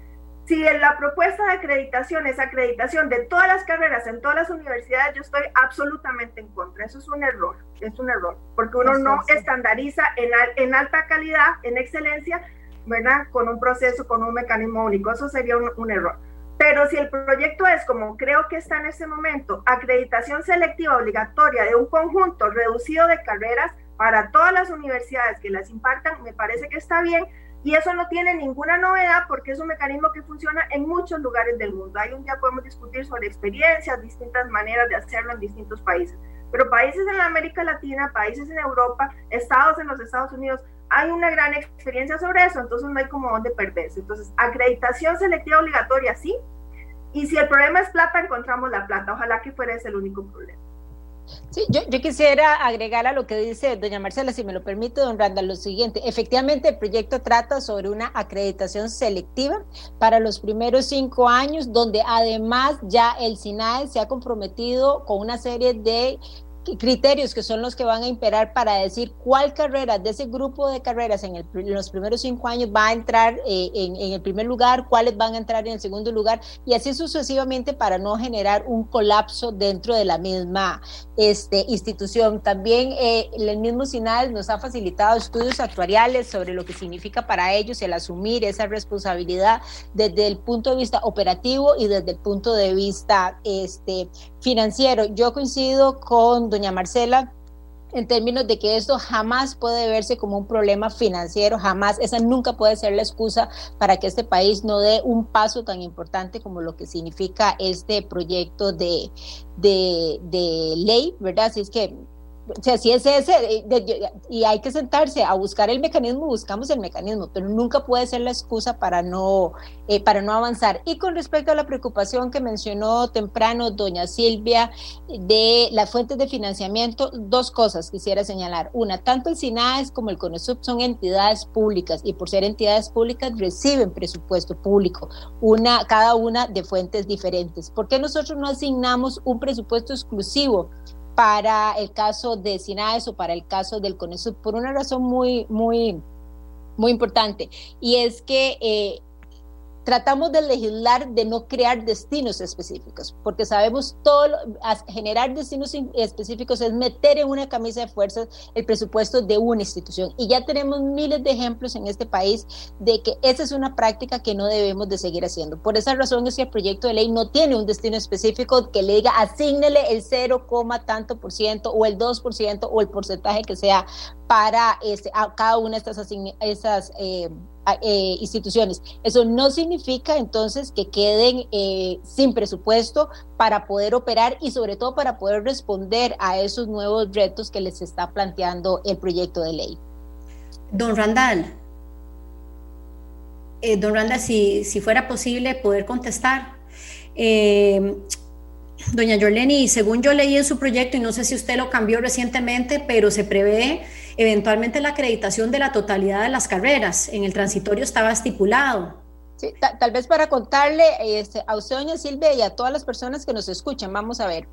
si en la propuesta de acreditación es acreditación de todas las carreras en todas las universidades, yo estoy absolutamente en contra. Eso es un error, es un error, porque uno no estandariza en, en alta calidad, en excelencia, ¿verdad? Con un proceso, con un mecanismo único. Eso sería un, error. Pero si el proyecto es, como creo que está en este momento, acreditación selectiva obligatoria de un conjunto reducido de carreras para todas las universidades que las impartan, me parece que está bien. Y eso no tiene ninguna novedad porque es un mecanismo que funciona en muchos lugares del mundo. Hay un día podemos discutir sobre experiencias, distintas maneras de hacerlo en distintos países. Pero países en América Latina, países en Europa, estados en los Estados Unidos, hay una gran experiencia sobre eso, entonces no hay como dónde perderse. Entonces, acreditación selectiva obligatoria, sí. Y si el problema es plata, encontramos la plata. Ojalá que fuera ese el único problema. Sí, yo, quisiera agregar a lo que dice doña Marcela, si me lo permite, don Randall, lo siguiente. Efectivamente, el proyecto trata sobre una acreditación selectiva para los primeros cinco años, donde además ya el SINAE se ha comprometido con una serie de criterios que son los que van a imperar para decir cuál carrera de ese grupo de carreras en, los primeros cinco años va a entrar eh, en, el primer lugar, cuáles van a entrar en el segundo lugar y así sucesivamente para no generar un colapso dentro de la misma este, institución. También eh, el mismo SINAL nos ha facilitado estudios actuariales sobre lo que significa para ellos el asumir esa responsabilidad desde el punto de vista operativo y desde el punto de vista este, financiero. Yo coincido con doña Marcela en términos de que esto jamás puede verse como un problema financiero, jamás, esa nunca puede ser la excusa para que este país no dé un paso tan importante como lo que significa este proyecto de, de, ley, ¿verdad? Así es que o sea, si es ese, eh, y hay que sentarse a buscar el mecanismo, buscamos el mecanismo, pero nunca puede ser la excusa para no, eh, para no avanzar. Y con respecto a la preocupación que mencionó temprano doña Silvia de las fuentes de financiamiento, dos cosas quisiera señalar. Una, tanto el SINAES como el CONESUB son entidades públicas y por ser entidades públicas reciben presupuesto público, una, cada una de fuentes diferentes. ¿Por qué nosotros no asignamos un presupuesto exclusivo? Para el caso de SINAES o para el caso del CONESUB por una razón muy, muy, muy importante. Y es que eh, tratamos de legislar de no crear destinos específicos, porque sabemos todo, generar destinos específicos es meter en una camisa de fuerzas el presupuesto de una institución. Y ya tenemos miles de ejemplos en este país de que esa es una práctica que no debemos de seguir haciendo. Por esa razón es que el proyecto de ley no tiene un destino específico que le diga asígnele el 0, tanto por ciento o el 2 por ciento o el porcentaje que sea para este, cada una de estas, esas, eh, eh, instituciones. Eso no significa entonces que queden eh, sin presupuesto para poder operar y sobre todo para poder responder a esos nuevos retos que les está planteando el proyecto de ley. Don Randall, don Randall, si, si, fuera posible poder contestar. Doña Yoleni, según yo leí en su proyecto, y no sé si usted lo cambió recientemente, pero se prevé eventualmente la acreditación de la totalidad de las carreras. En el transitorio estaba estipulado. Tal vez para contarle este, a usted, doña Silvia, y a todas las personas que nos escuchan, vamos a ver.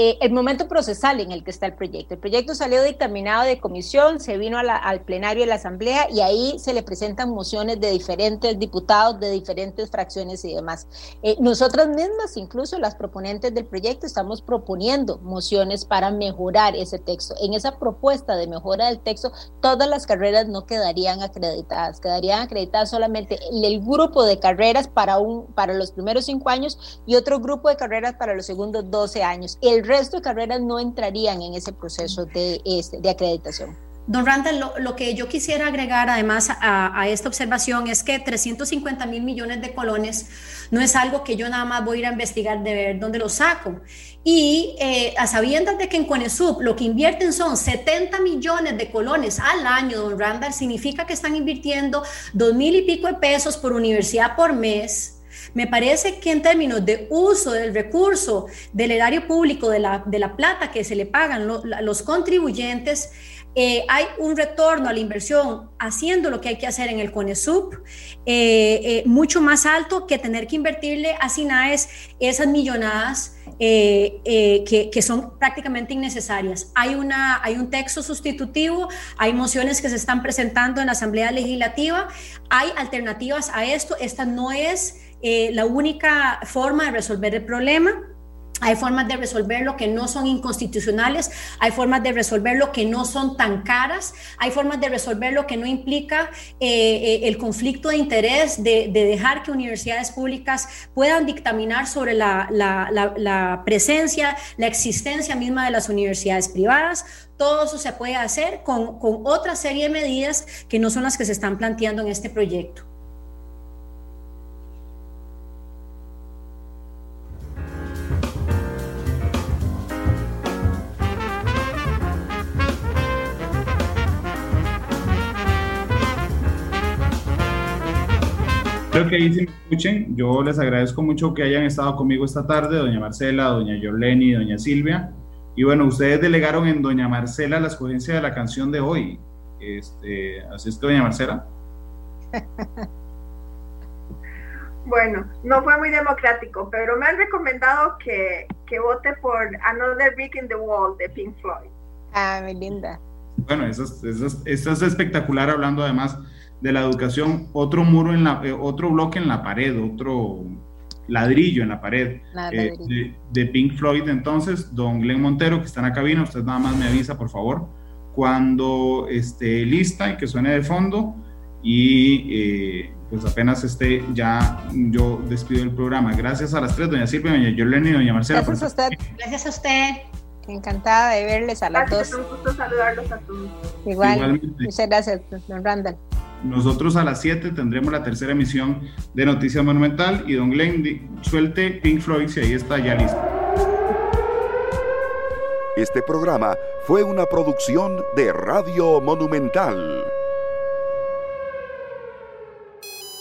Eh, el momento procesal en el que está el proyecto. El proyecto salió dictaminado de comisión, se vino al plenario de la Asamblea y ahí se le presentan mociones de diferentes diputados, de diferentes fracciones y demás. Eh, nosotras mismas, incluso las proponentes del proyecto, estamos proponiendo mociones para mejorar ese texto. En esa propuesta de mejora del texto, todas las carreras no quedarían acreditadas, quedarían acreditadas solamente el grupo de carreras para, un, para los primeros cinco años y otro grupo de carreras para los segundos 12 años. El resto de carreras no entrarían en ese proceso de, este, de acreditación. Don Randall, lo, que yo quisiera agregar además a, esta observación es que 350 mil millones de colones no es algo que yo nada más voy a ir a investigar de ver dónde lo saco. Y eh, a sabiendas de que en Conesub lo que invierten son 70 millones de colones al año, don Randall, significa que están invirtiendo dos mil y pico de pesos por universidad por mes me parece que en términos de uso del recurso del erario público, de la, de la plata que se le pagan los contribuyentes, eh, hay un retorno a la inversión haciendo lo que hay que hacer en el CONESUP eh, eh, mucho más alto que tener que invertirle a SINAES esas millonadas que, que, son prácticamente innecesarias. Hay, una, hay un texto sustitutivo, hay mociones que se están presentando en la Asamblea Legislativa, hay alternativas a esto. Esta no es la única forma de resolver el problema. Hay formas de resolverlo que no son inconstitucionales, hay formas de resolverlo que no son tan caras, hay formas de resolverlo que no implica eh, eh, el conflicto de interés de, dejar que universidades públicas puedan dictaminar sobre la, presencia, la existencia misma de las universidades privadas. Todo eso se puede hacer con otra serie de medidas que no son las que se están planteando en este proyecto. Que ahí se me escuchen. Yo les agradezco mucho que hayan estado conmigo esta tarde, doña Marcela, doña Yorleni, doña Silvia. Y bueno, ustedes delegaron en doña Marcela la escogencia de la canción de hoy. Este, así es que, doña Marcela. (laughs) Bueno, no fue muy democrático, pero me han recomendado que, que vote por Another Brick in the Wall de Pink Floyd. Ah, muy linda. Bueno, eso es, eso es espectacular hablando además de la educación, otro muro en la, eh, otro bloque en la pared, otro ladrillo en la pared eh, de, Pink Floyd. Entonces, don Glenn Montero, que está en la cabina, usted nada más me avisa, por favor, cuando esté lista y que suene de fondo. Y eh, pues apenas esté, ya yo despido el programa. Gracias a las tres, doña Silvia, doña Yolene y doña Marcela. Gracias a usted. Gracias a usted. Encantada de verles a las dos. Un gusto saludarlos a todos. Igual. Muchas gracias, don Randall. Nosotros a las 7 tendremos la tercera emisión de Noticias Monumental y don Glenn suelte Pink Floyd si ahí está ya listo. Este programa fue una producción de Radio Monumental.